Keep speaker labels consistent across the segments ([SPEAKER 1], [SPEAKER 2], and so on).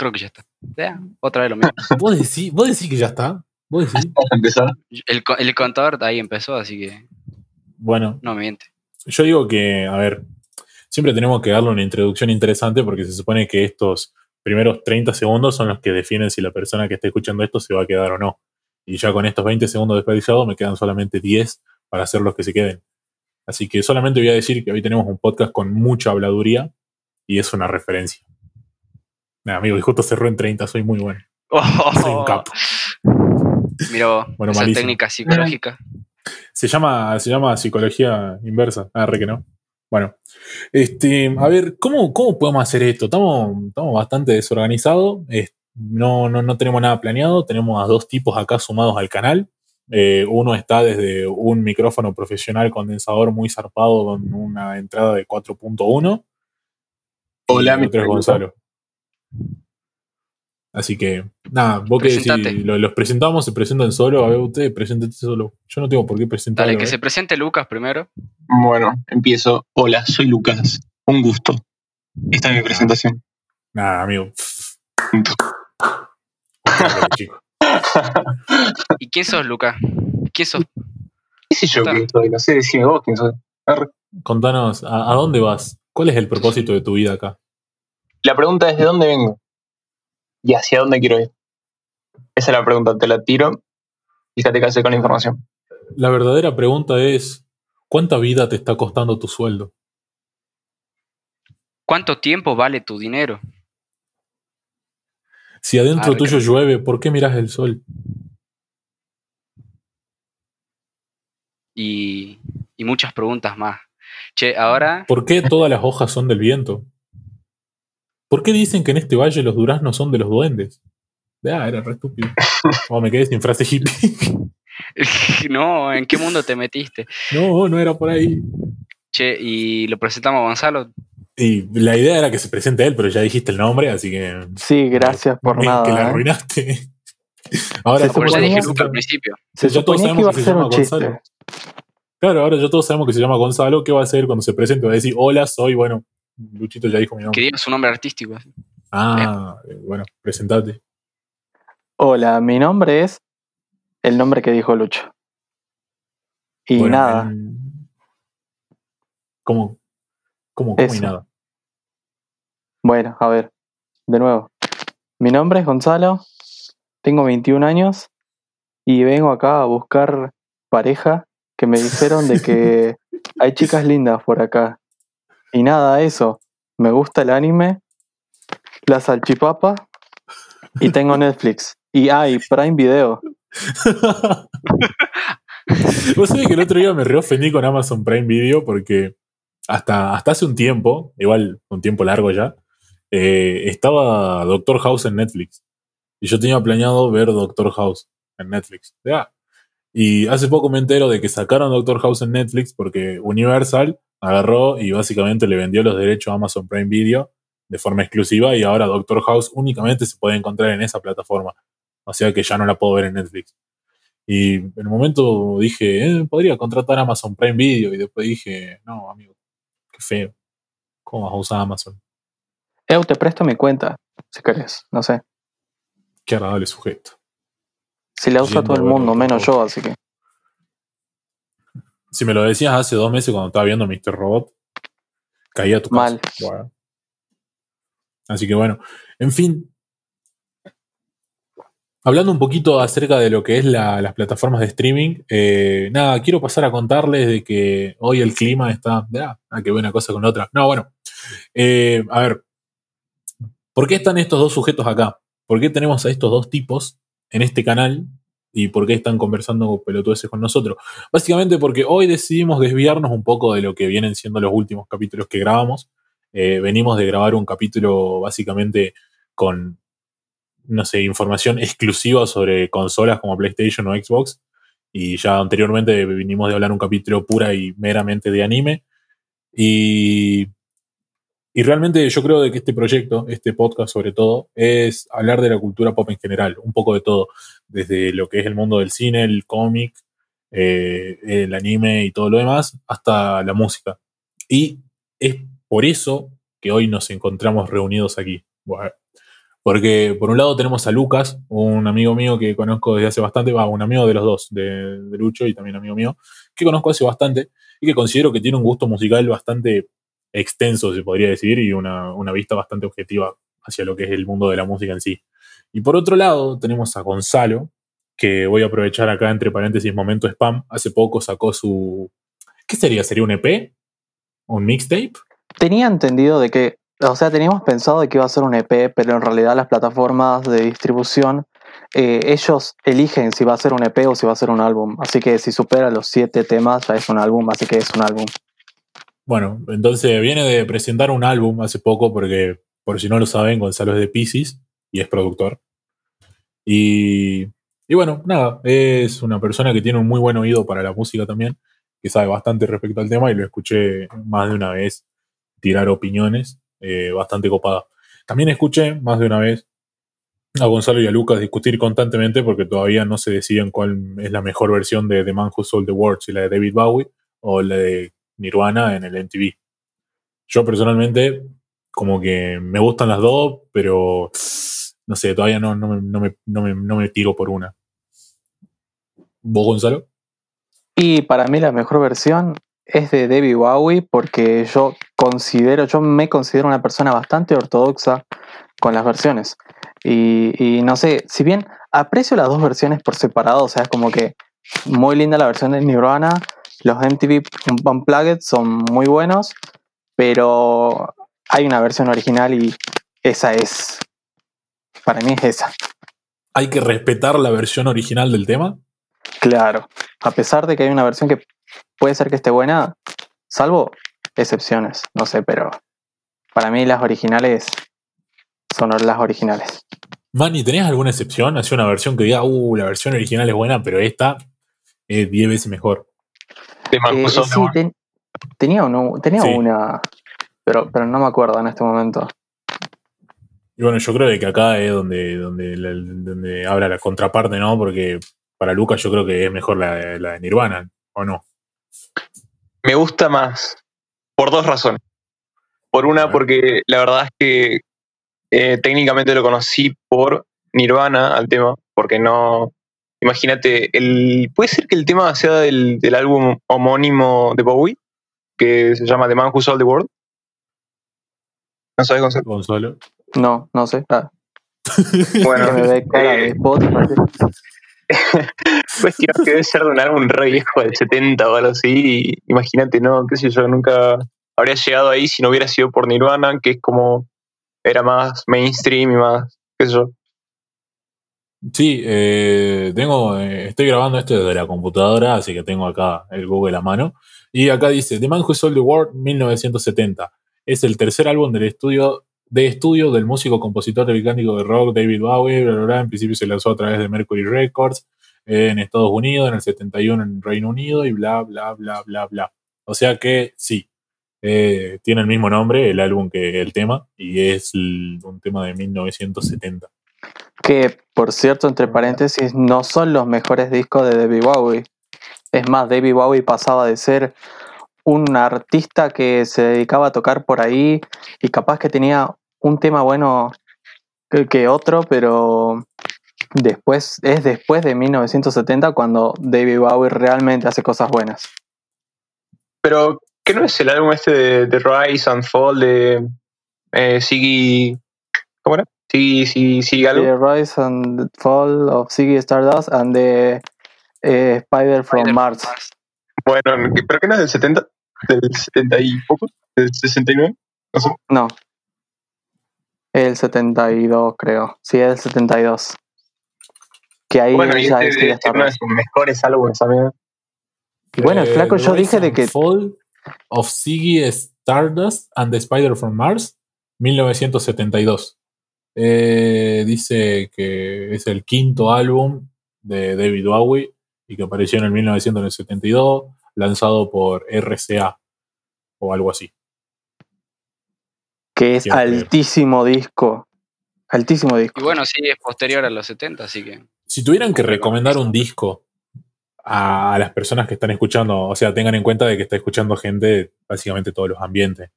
[SPEAKER 1] creo que ya está. Ya, otra vez lo mismo.
[SPEAKER 2] ¿Vos decís, vos decís que ya está? ¿Vos decís?
[SPEAKER 1] El, el contador ahí empezó, así que
[SPEAKER 2] Bueno,
[SPEAKER 1] no me miente.
[SPEAKER 2] yo digo que, a ver, siempre tenemos que darle una introducción interesante porque se supone que estos primeros 30 segundos son los que definen si la persona que está escuchando esto se va a quedar o no. Y ya con estos 20 segundos desperdiciados me quedan solamente 10 para hacer los que se queden. Así que solamente voy a decir que hoy tenemos un podcast con mucha habladuría y es una referencia. Nada, amigo, y justo cerró en 30, soy muy bueno. Soy un capo.
[SPEAKER 1] Mira
[SPEAKER 2] Bueno,
[SPEAKER 1] esa
[SPEAKER 2] malísimo.
[SPEAKER 1] técnica psicológica.
[SPEAKER 2] Se llama, se llama psicología inversa. Ah, re que no. Bueno, este, a ver, ¿cómo, cómo podemos hacer esto? Estamos, estamos bastante desorganizados. es- no, no, no tenemos nada planeado. Tenemos a dos tipos acá sumados al canal. Eh, uno está desde un micrófono profesional condensador muy zarpado con una entrada de 4.1.
[SPEAKER 3] Hola, mi
[SPEAKER 2] Gonzalo. Así que, nada, vos que si lo- los presentamos, se presentan solo. A ver, ustedes, preséntate solo. Yo no tengo por qué presentar.
[SPEAKER 1] Dale, que se presente Lucas primero.
[SPEAKER 3] Bueno, empiezo. Hola, soy Lucas. Un gusto. Esta es mi presentación.
[SPEAKER 2] Nada, amigo.
[SPEAKER 1] ¿Y quién sos, Lucas? ¿Quién sos?
[SPEAKER 3] ¿Qué sé yo quién soy? No sé, decime vos quién soy. Arre.
[SPEAKER 2] Contanos, ¿a, a dónde vas? ¿Cuál es el propósito de tu vida acá?
[SPEAKER 3] La pregunta es: ¿de dónde vengo? ¿Y hacia dónde quiero ir? Esa es la pregunta, te la tiro. Fíjate qué hacer con la información.
[SPEAKER 2] La verdadera pregunta es, ¿cuánta vida te está costando tu sueldo?
[SPEAKER 1] ¿Cuánto tiempo vale tu dinero?
[SPEAKER 2] Si adentro tuyo llueve, ¿por qué miras el sol?
[SPEAKER 1] Y, y muchas preguntas más. Che, ahora,
[SPEAKER 2] ¿Por qué todas las hojas son del viento? ¿Por qué dicen que en este valle los duraznos son de los duendes? Ah, era re estúpido. Oh, me quedé sin frase hippie.
[SPEAKER 1] no, ¿en qué mundo te metiste?
[SPEAKER 2] no, no era por ahí.
[SPEAKER 1] Che, y lo presentamos a Gonzalo.
[SPEAKER 2] Y la idea era que se presente él, pero ya dijiste el nombre, así que.
[SPEAKER 4] Sí, gracias por nada.
[SPEAKER 2] Que la
[SPEAKER 4] ¿eh?
[SPEAKER 2] arruinaste. Ahora,
[SPEAKER 4] Se suponía-
[SPEAKER 1] dije Lucas al principio.
[SPEAKER 4] Se
[SPEAKER 2] Ya todos
[SPEAKER 4] suponía que
[SPEAKER 2] sabemos
[SPEAKER 4] iba a
[SPEAKER 2] que se
[SPEAKER 4] ser
[SPEAKER 2] llama
[SPEAKER 4] un chiste.
[SPEAKER 2] Gonzalo. Claro, ahora ya todos sabemos que se llama Gonzalo. ¿Qué va a hacer cuando se presente? Va a decir, hola, soy, bueno, Luchito ya dijo mi
[SPEAKER 1] Que
[SPEAKER 2] nombre.
[SPEAKER 1] diga su nombre artístico.
[SPEAKER 2] Ah, eh, bueno, presentate.
[SPEAKER 4] Hola, mi nombre es el nombre que dijo Lucho. Y
[SPEAKER 2] Bueno,
[SPEAKER 4] nada,
[SPEAKER 2] ¿Cómo? ¿Cómo? ¿Cómo y nada?
[SPEAKER 4] bueno, a ver, de nuevo. Mi nombre es Gonzalo, tengo 21 años y vengo acá a buscar pareja que me dijeron de que hay chicas lindas por acá. Y nada, eso. Me gusta el anime, la salchipapa y tengo Netflix. Y hay Prime Video.
[SPEAKER 2] Vos sabés que el otro día me reofendí con Amazon Prime Video porque hasta, hasta hace un tiempo, igual un tiempo largo ya, eh, estaba Doctor House en Netflix. Y yo tenía planeado ver Doctor House en Netflix. Ya. Y hace poco me entero de que sacaron Doctor House en Netflix porque Universal agarró y básicamente le vendió los derechos a Amazon Prime Video de forma exclusiva y ahora Doctor House únicamente se puede encontrar en esa plataforma. O sea que ya no la puedo ver en Netflix. Y en el momento dije, eh, podría contratar Amazon Prime Video. Y después dije, no, amigo, qué feo. ¿Cómo vas a usar Amazon?
[SPEAKER 4] Eu, te presto mi cuenta, si querés, no sé.
[SPEAKER 2] Qué agradable sujeto.
[SPEAKER 4] Si la usa
[SPEAKER 2] Yendo
[SPEAKER 4] todo el mundo, menos yo, así que.
[SPEAKER 2] Si me lo decías hace dos meses cuando estaba viendo Mr. Robot, caía tu casa.
[SPEAKER 4] Mal.
[SPEAKER 2] Así que bueno, en fin. Hablando un poquito acerca de lo que es la- las plataformas de streaming, eh, nada, quiero pasar a contarles de que hoy el clima está. Ah, ah, qué buena cosa con la otra. No, bueno. Eh, a ver, ¿por qué están estos dos sujetos acá? ¿Por qué tenemos a estos dos tipos en este canal? ¿Y por qué están conversando pelotudeces con nosotros? Básicamente porque hoy decidimos desviarnos un poco de lo que vienen siendo los últimos capítulos que grabamos. Eh, venimos de grabar un capítulo básicamente con, no sé, información exclusiva sobre consolas como PlayStation o Xbox. Y ya anteriormente vinimos de hablar un capítulo pura y meramente de anime. Y, y realmente yo creo de que este proyecto, este podcast sobre todo, es hablar de la cultura pop en general, un poco de todo, desde lo que es el mundo del cine, el cómic, eh, el anime y todo lo demás, hasta la música. Y es por eso que hoy nos encontramos reunidos aquí. Bueno, Porque por un lado tenemos a Lucas, un amigo mío que conozco desde hace bastante, va, un amigo de los dos, de, de Lucho y también amigo mío, que conozco hace bastante y que considero que tiene un gusto musical bastante extenso, se podría decir, y una, una vista bastante objetiva hacia lo que es el mundo de la música en sí. Y por otro lado tenemos a Gonzalo, que voy a aprovechar acá entre paréntesis momento spam, hace poco sacó su... ¿Qué sería? ¿Sería un EP? ¿Un mixtape?
[SPEAKER 4] Tenía entendido de que, o sea, teníamos pensado de que iba a ser un EP, pero en realidad las plataformas de distribución, eh, ellos eligen si va a ser un EP o si va a ser un álbum. Así que si supera los siete temas, ya es un álbum, así que es un álbum.
[SPEAKER 2] Bueno, entonces viene de presentar un álbum hace poco, porque por si no lo saben, Gonzalo es de Pisces y es productor. Y, y bueno, nada, es una persona que tiene un muy buen oído para la música también, que sabe bastante respecto al tema y lo escuché más de una vez tirar opiniones eh, bastante copadas. También escuché más de una vez a Gonzalo y a Lucas discutir constantemente porque todavía no se deciden cuál es la mejor versión de The Man Who Sold the World, si la de David Bowie o la de Nirvana en el MTV. Yo personalmente, como que me gustan las dos, pero no sé, todavía no, no, me, no, me, no, me, no me tiro por una. ¿Vos, Gonzalo?
[SPEAKER 4] Y para mí la mejor versión es de David Bowie porque yo considero, yo me considero una persona bastante ortodoxa con las versiones. Y, y no sé, si bien aprecio las dos versiones por separado, o sea, es como que muy linda la versión de Nirvana, los MTV Unplugged son muy buenos, pero hay una versión original y esa es, para mí es esa.
[SPEAKER 2] ¿Hay que respetar la versión original del tema?
[SPEAKER 4] Claro, a pesar de que hay una versión que puede ser que esté buena, salvo excepciones, no sé, pero para mí las originales son las originales.
[SPEAKER 2] Manny, ¿tenés alguna excepción? Hacia una versión que diga, uh, la versión original es buena, pero esta es 10 veces mejor.
[SPEAKER 4] Eh, sí, ten- tenía, uno- tenía
[SPEAKER 2] Sí.
[SPEAKER 4] una, pero, pero no me acuerdo en este momento.
[SPEAKER 2] Y bueno, yo creo de que acá es donde, donde, donde habla la contraparte, ¿no? Porque para Lucas yo creo que es mejor la, de- la de Nirvana, ¿o no?
[SPEAKER 3] Me gusta más por dos razones. Por una, porque la verdad es que eh, técnicamente lo conocí por Nirvana al tema, porque no. Imagínate, el, puede ser que el tema sea del, del álbum homónimo de Bowie, que se llama The Man Who Sold the World. ¿No sabes, Gonzalo?
[SPEAKER 2] Gonzalo.
[SPEAKER 4] No, no sé. Ah,
[SPEAKER 3] Bueno,
[SPEAKER 4] que me ve cara de
[SPEAKER 3] eh,
[SPEAKER 4] Spotify.
[SPEAKER 3] cuestión que debe ser de un álbum re viejo del 70 o algo así. Imagínate, no, qué sé yo, nunca habría llegado ahí si no hubiera sido por Nirvana, que es como era más mainstream y más, qué sé yo.
[SPEAKER 2] Sí, eh, tengo, eh, estoy grabando esto desde la computadora, así que tengo acá el Google a mano. Y acá dice, The Man Who Sold the World 1970. Es el tercer álbum del estudio, de estudio del músico compositor británico de rock David Bowie. Bla, bla, bla. En principio se lanzó a través de Mercury Records eh, en Estados Unidos, en el 71 en Reino Unido y bla, bla, bla, bla, bla. O sea que sí, eh, tiene el mismo nombre el álbum que el tema y es un tema de 1970.
[SPEAKER 4] Que, por cierto, entre paréntesis, no son los mejores discos de David Bowie. Es más, David Bowie pasaba de ser un artista que se dedicaba a tocar por ahí y capaz que tenía un tema bueno que, que otro, pero después es después de 1970 cuando David Bowie realmente hace cosas buenas.
[SPEAKER 3] Pero, ¿qué no es el álbum este de, de Rise and Fall de eh, Siggy. ¿Cómo era? Siggy, Siggy, Siggy algo.
[SPEAKER 4] The Rise and Fall of Ziggy Stardust and the eh, Spider from
[SPEAKER 1] Spider
[SPEAKER 4] Mars.
[SPEAKER 3] Bueno, ¿pero qué no es del 70? ¿Del 70 y poco? ¿Del 69? No sé.
[SPEAKER 4] No. El 72, creo. Sí, es el 72. Que ahí
[SPEAKER 3] bueno, y
[SPEAKER 4] ya
[SPEAKER 3] este,
[SPEAKER 4] es
[SPEAKER 3] este es uno de sus mejores álbumes, amigo.
[SPEAKER 4] Y bueno, el
[SPEAKER 2] Eh,
[SPEAKER 4] flaco,
[SPEAKER 2] The
[SPEAKER 4] yo
[SPEAKER 2] Rise
[SPEAKER 4] dije de
[SPEAKER 2] and
[SPEAKER 4] que-
[SPEAKER 2] Fall of Ziggy Stardust and the Spider from Mars, 1972. Eh, dice que es el quinto álbum de David Bowie y que apareció en el 1972, lanzado por RCA o algo así.
[SPEAKER 4] Que es
[SPEAKER 2] Quiero creer.
[SPEAKER 4] altísimo disco. Altísimo disco.
[SPEAKER 1] Y bueno, sí, es posterior a los 70, así que.
[SPEAKER 2] Si tuvieran que recomendar un disco a las personas que están escuchando, o sea, tengan en cuenta de que está escuchando gente de básicamente todos los ambientes,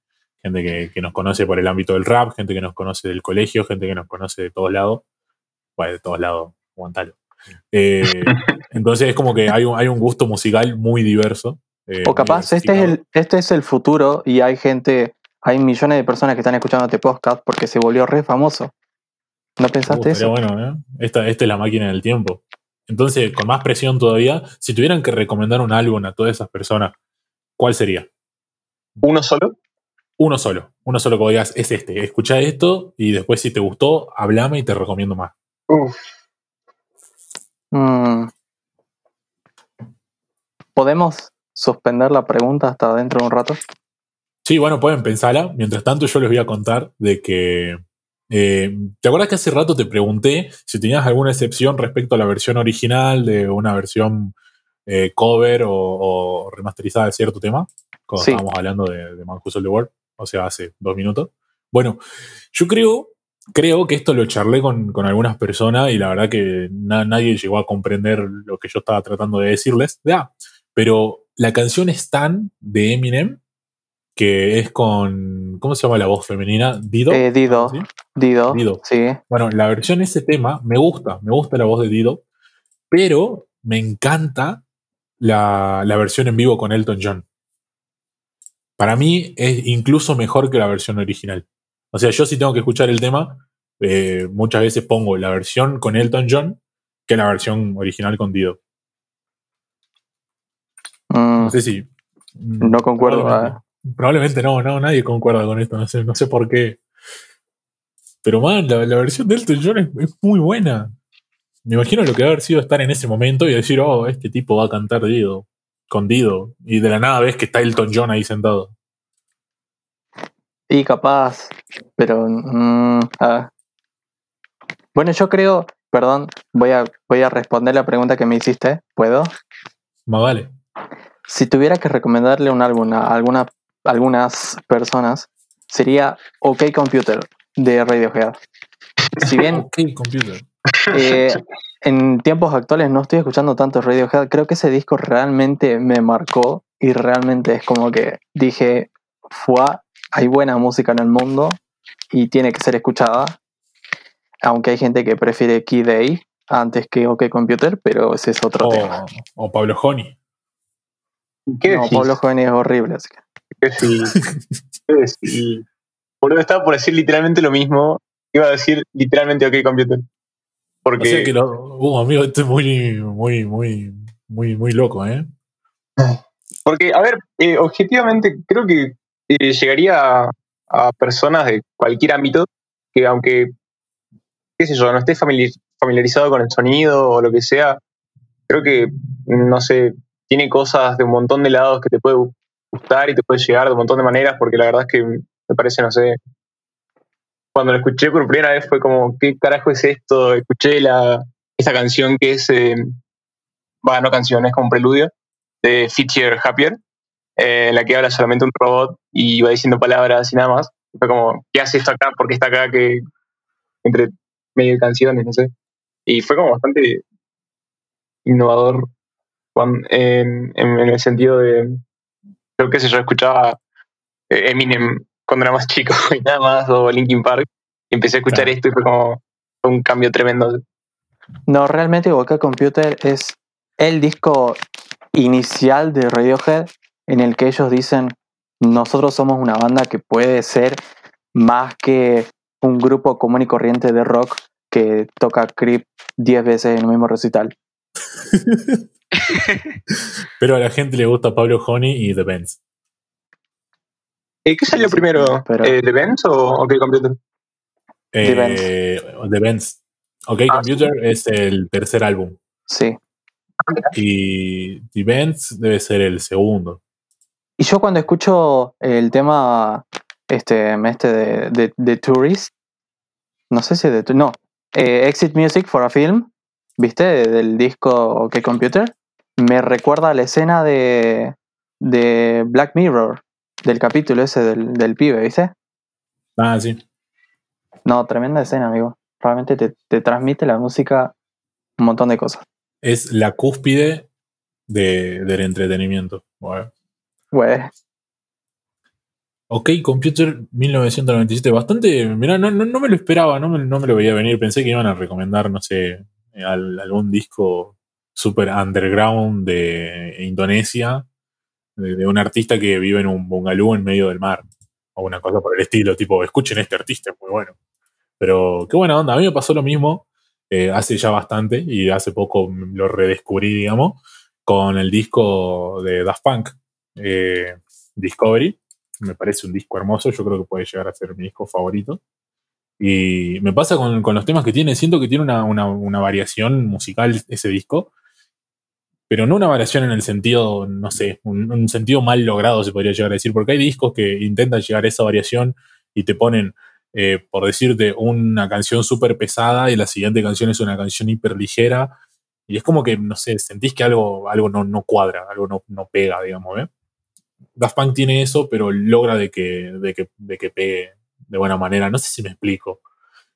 [SPEAKER 2] gente que, que nos conoce por el ámbito del rap, gente que nos conoce del colegio, gente que nos conoce de todos lados. Bueno, de todos lados, aguantalo. Eh, entonces es como que hay un, hay un gusto musical muy diverso. eh,
[SPEAKER 4] O capaz este es,
[SPEAKER 2] diversificado.
[SPEAKER 4] el, este es el futuro y hay gente, hay millones de personas que están escuchando este podcast porque se volvió re famoso. ¿No
[SPEAKER 2] Uh,
[SPEAKER 4] pensaste
[SPEAKER 2] estaría
[SPEAKER 4] eso?
[SPEAKER 2] bueno, ¿eh? Esta, esta es la máquina del tiempo. Entonces, con más presión todavía, si tuvieran que recomendar un álbum a todas esas personas, ¿cuál sería?
[SPEAKER 3] ¿Uno solo?
[SPEAKER 2] Uno solo. Uno solo que digas, es este. Escucha esto y después, si te gustó, hablame y te recomiendo más.
[SPEAKER 3] Uf,
[SPEAKER 4] Mm. ¿Podemos suspender la pregunta hasta dentro de un rato?
[SPEAKER 2] Sí, bueno, pueden pensarla. Mientras tanto, yo les voy a contar de que. eh, ¿Te acuerdas que hace rato te pregunté si tenías alguna excepción respecto a la versión original de una versión eh, cover o, o remasterizada de cierto tema? Cuando
[SPEAKER 4] Sí.
[SPEAKER 2] estábamos hablando de, de Man Who Sold the World, o sea, hace dos minutos. Bueno, yo creo, creo que esto lo charlé con, con algunas personas y la verdad que na- nadie llegó a comprender lo que yo estaba tratando de decirles. Ya, pero la canción Stan de Eminem que es con. ¿Cómo se llama la voz femenina? Dido.
[SPEAKER 4] Eh, Dido.
[SPEAKER 2] ¿Sí?
[SPEAKER 4] Dido.
[SPEAKER 2] Dido.
[SPEAKER 4] Sí.
[SPEAKER 2] Bueno, la versión ese tema me gusta, me gusta la voz de Dido, pero me encanta la, la versión en vivo con Elton John. Para mí es incluso mejor que la versión original. O sea, yo si tengo que escuchar el tema, eh, muchas veces pongo la versión con Elton John que la versión original con Dido.
[SPEAKER 4] Mm,
[SPEAKER 2] No sé si. mm,
[SPEAKER 4] no concuerdo.
[SPEAKER 2] Probablemente,
[SPEAKER 4] ah.
[SPEAKER 2] probablemente no, no, nadie concuerda con esto, no sé, no sé por qué. Pero man, la, la versión de Elton John es, es muy buena. Me imagino lo que va a haber sido estar en ese momento y decir, oh, este tipo va a cantar Dido, con Dido. Y de la nada ves que está Elton John ahí sentado.
[SPEAKER 4] Y capaz, pero... mm, ah. Bueno, yo creo, perdón, voy a, voy a responder la pregunta que me hiciste. ¿Puedo?
[SPEAKER 2] Más vale.
[SPEAKER 4] Si tuviera que recomendarle un álbum a alguna, algunas personas, sería OK Computer de Radiohead. Si bien
[SPEAKER 2] Ok, computer.
[SPEAKER 4] eh, en tiempos actuales no estoy escuchando tanto Radiohead, creo que ese disco realmente me marcó y realmente es como que dije, fue, hay buena música en el mundo y tiene que ser escuchada. Aunque hay gente que prefiere Key Day antes que OK Computer, pero ese es otro tema.
[SPEAKER 2] O, Pablo Honey.
[SPEAKER 3] ¿Qué
[SPEAKER 4] No,
[SPEAKER 3] decís?
[SPEAKER 4] Pablo Joven es horrible. así que-
[SPEAKER 3] ¿Qué decís? ¿Qué decís? Boludo, estaba por decir literalmente lo mismo. Iba a decir literalmente OK Computer.
[SPEAKER 2] O
[SPEAKER 3] Porque
[SPEAKER 2] sea que lo. Uh, amigo, esto es muy, muy, muy, muy, muy loco, ¿eh?
[SPEAKER 3] Porque, a ver, eh, objetivamente creo que eh, llegaría a, a personas de cualquier ámbito que aunque, qué sé yo, no esté famili- familiarizado con el sonido o lo que sea, creo que, no sé, tiene cosas de un montón de lados que te puede gustar y te puede llegar de un montón de maneras, porque la verdad es que me parece, no sé, cuando lo escuché por primera vez fue como, ¿qué carajo es esto? Escuché la, esta canción que es, eh, va, no canción, es como un preludio de Feature Happier, eh, en la que habla solamente un robot y va diciendo palabras y nada más. Fue como, ¿qué hace esto acá? ¿Por qué está acá? que Entre medio de canciones, no sé. Y fue como bastante innovador en, en- en el sentido de, yo qué sé, yo escuchaba eh, Eminem cuando era más chico y nada más, o Linkin Park, y empecé a escuchar
[SPEAKER 2] Claro.
[SPEAKER 3] esto y fue como fue un cambio tremendo.
[SPEAKER 4] No, realmente OK Computer es el disco inicial de Radiohead en el que ellos dicen, nosotros somos una banda que puede ser más que un grupo común y corriente de rock que toca Creep 10 veces en el mismo recital.
[SPEAKER 2] Pero a la gente le gusta Pablo Honey y The Benz.
[SPEAKER 3] Eh, ¿Qué salió
[SPEAKER 4] Sí,
[SPEAKER 3] primero?
[SPEAKER 4] pero-
[SPEAKER 3] Eh, ¿The Benz o OK Computer?
[SPEAKER 2] Eh,
[SPEAKER 4] Benz.
[SPEAKER 2] The Benz. OK
[SPEAKER 3] Ah,
[SPEAKER 2] Computer es el tercer álbum.
[SPEAKER 4] Sí.
[SPEAKER 2] Y The Benz debe ser el segundo.
[SPEAKER 4] Y yo cuando escucho el tema este, este de, de, de Tourist, no sé si de... No, eh, Exit Music for a Film, ¿viste? Del disco OK Computer, me recuerda a la escena de, de Black Mirror, del capítulo ese del, del pibe, ¿viste?
[SPEAKER 2] Ah, sí.
[SPEAKER 4] No, tremenda escena, amigo. Realmente te, te transmite la música un montón de cosas.
[SPEAKER 2] Es la cúspide de- del entretenimiento. Bueno.
[SPEAKER 4] Güey,
[SPEAKER 2] OK Computer 1997. Bastante. Mirá, no, no, no me lo esperaba, no me, no me lo veía venir. Pensé que iban a recomendar, no sé, al- algún disco super underground de Indonesia, de, un artista que vive en un bungalú en medio del mar, o una cosa por el estilo, tipo, escuchen este artista, es muy bueno. Pero qué buena onda, a mí me pasó lo mismo eh, hace ya bastante, y hace poco lo redescubrí, digamos, con el disco de Daft Punk, eh, Discovery. Me parece un disco hermoso, yo creo que puede llegar a ser mi disco favorito. Y me pasa con, con los temas que tiene, siento que tiene una, una- una variación musical ese disco, pero no una variación en el sentido, no sé, un, sentido mal logrado se podría llegar a decir, porque hay discos que intentan llegar a esa variación y te ponen, eh, por decirte, una canción súper pesada y la siguiente canción es una canción hiper ligera, y es como que, no sé, sentís que algo, algo no, no cuadra, algo no, no pega, digamos, ¿eh? Daft Punk tiene eso, pero logra de que, de, que, de que pegue de buena manera. No sé si me explico.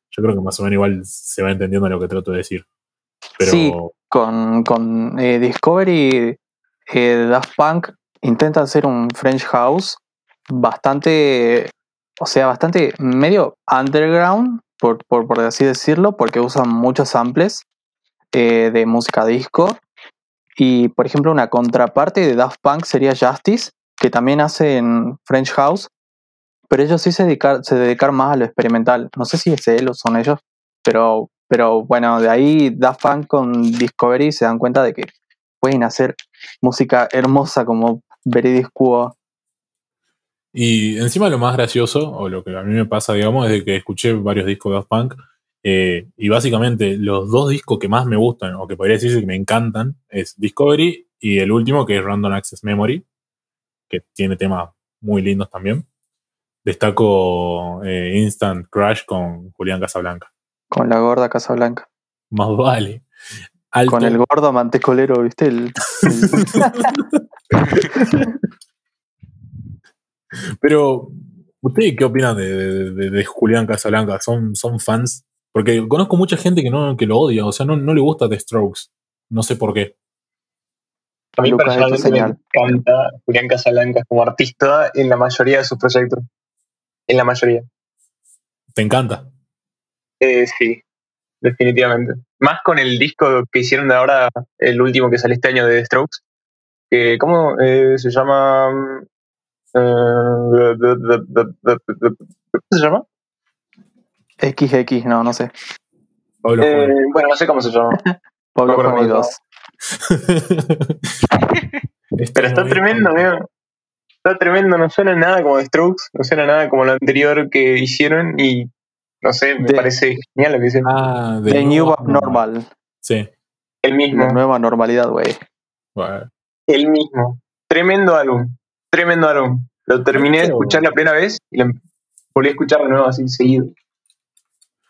[SPEAKER 2] Yo creo que más o menos igual se va entendiendo lo que trato de decir. Pero
[SPEAKER 4] Sí. Con, con eh, Discovery, eh, Daft Punk intenta hacer un French House bastante, o sea, bastante medio underground, por, por, por así decirlo, porque usan muchos samples eh, de música disco. Y, por ejemplo, una contraparte de Daft Punk sería Justice, que también hacen French House, pero ellos sí se dedicar, se más a lo experimental. No sé si es él o son ellos, pero, pero bueno, de ahí Daft Punk con Discovery se dan cuenta de que pueden hacer música hermosa como Veridis Quo.
[SPEAKER 2] Y encima lo más gracioso, o lo que a mí me pasa, digamos, es de que escuché varios discos de Daft Punk eh, y básicamente los dos discos que más me gustan, o que podría decirse que me encantan, es Discovery y el último que es Random Access Memory, que tiene temas muy lindos también. Destaco eh, Instant Crash con Julián Casablanca.
[SPEAKER 4] Con la gorda Casablanca.
[SPEAKER 2] Más vale. Alto.
[SPEAKER 4] Con el gordo mantecolero, ¿viste? El, el-
[SPEAKER 2] Pero, ¿ustedes qué opinan de, de- de- de Julián Casablanca? ¿Son, ¿Son fans? Porque conozco mucha gente que, no, que lo odia, o sea, no, no le gusta The Strokes. No sé por qué.
[SPEAKER 3] A mí
[SPEAKER 4] Lucas,
[SPEAKER 3] personalmente me encanta Julián Casablancas como artista en la mayoría de sus proyectos. En la mayoría.
[SPEAKER 2] ¿Te encanta?
[SPEAKER 3] Eh, sí, definitivamente. Más con el disco que hicieron de ahora, el último que salió este año de The Strokes. Que, ¿Cómo eh, se llama? Eh, ¿Cómo se llama?
[SPEAKER 4] XX, no, no sé.
[SPEAKER 2] Pablo
[SPEAKER 3] Eh, bueno, no sé cómo se llama.
[SPEAKER 4] Pablo Juan y
[SPEAKER 3] cómo se
[SPEAKER 4] dos.
[SPEAKER 2] Este
[SPEAKER 3] Pero está tremendo, amigo. Está tremendo, no suena nada como The Strokes, no suena nada como lo anterior que hicieron y no sé, me
[SPEAKER 4] De-
[SPEAKER 3] parece genial lo que hicieron.
[SPEAKER 2] Ah,
[SPEAKER 4] The New
[SPEAKER 2] Abnormal.
[SPEAKER 4] Abnormal.
[SPEAKER 2] Sí.
[SPEAKER 3] El
[SPEAKER 4] La
[SPEAKER 3] mismo,
[SPEAKER 4] nueva normalidad, güey.
[SPEAKER 3] El mismo. Tremendo álbum, tremendo álbum. Lo terminé de escuchar la primera vez y lo volví a escuchar de nuevo así seguido.
[SPEAKER 2] Hay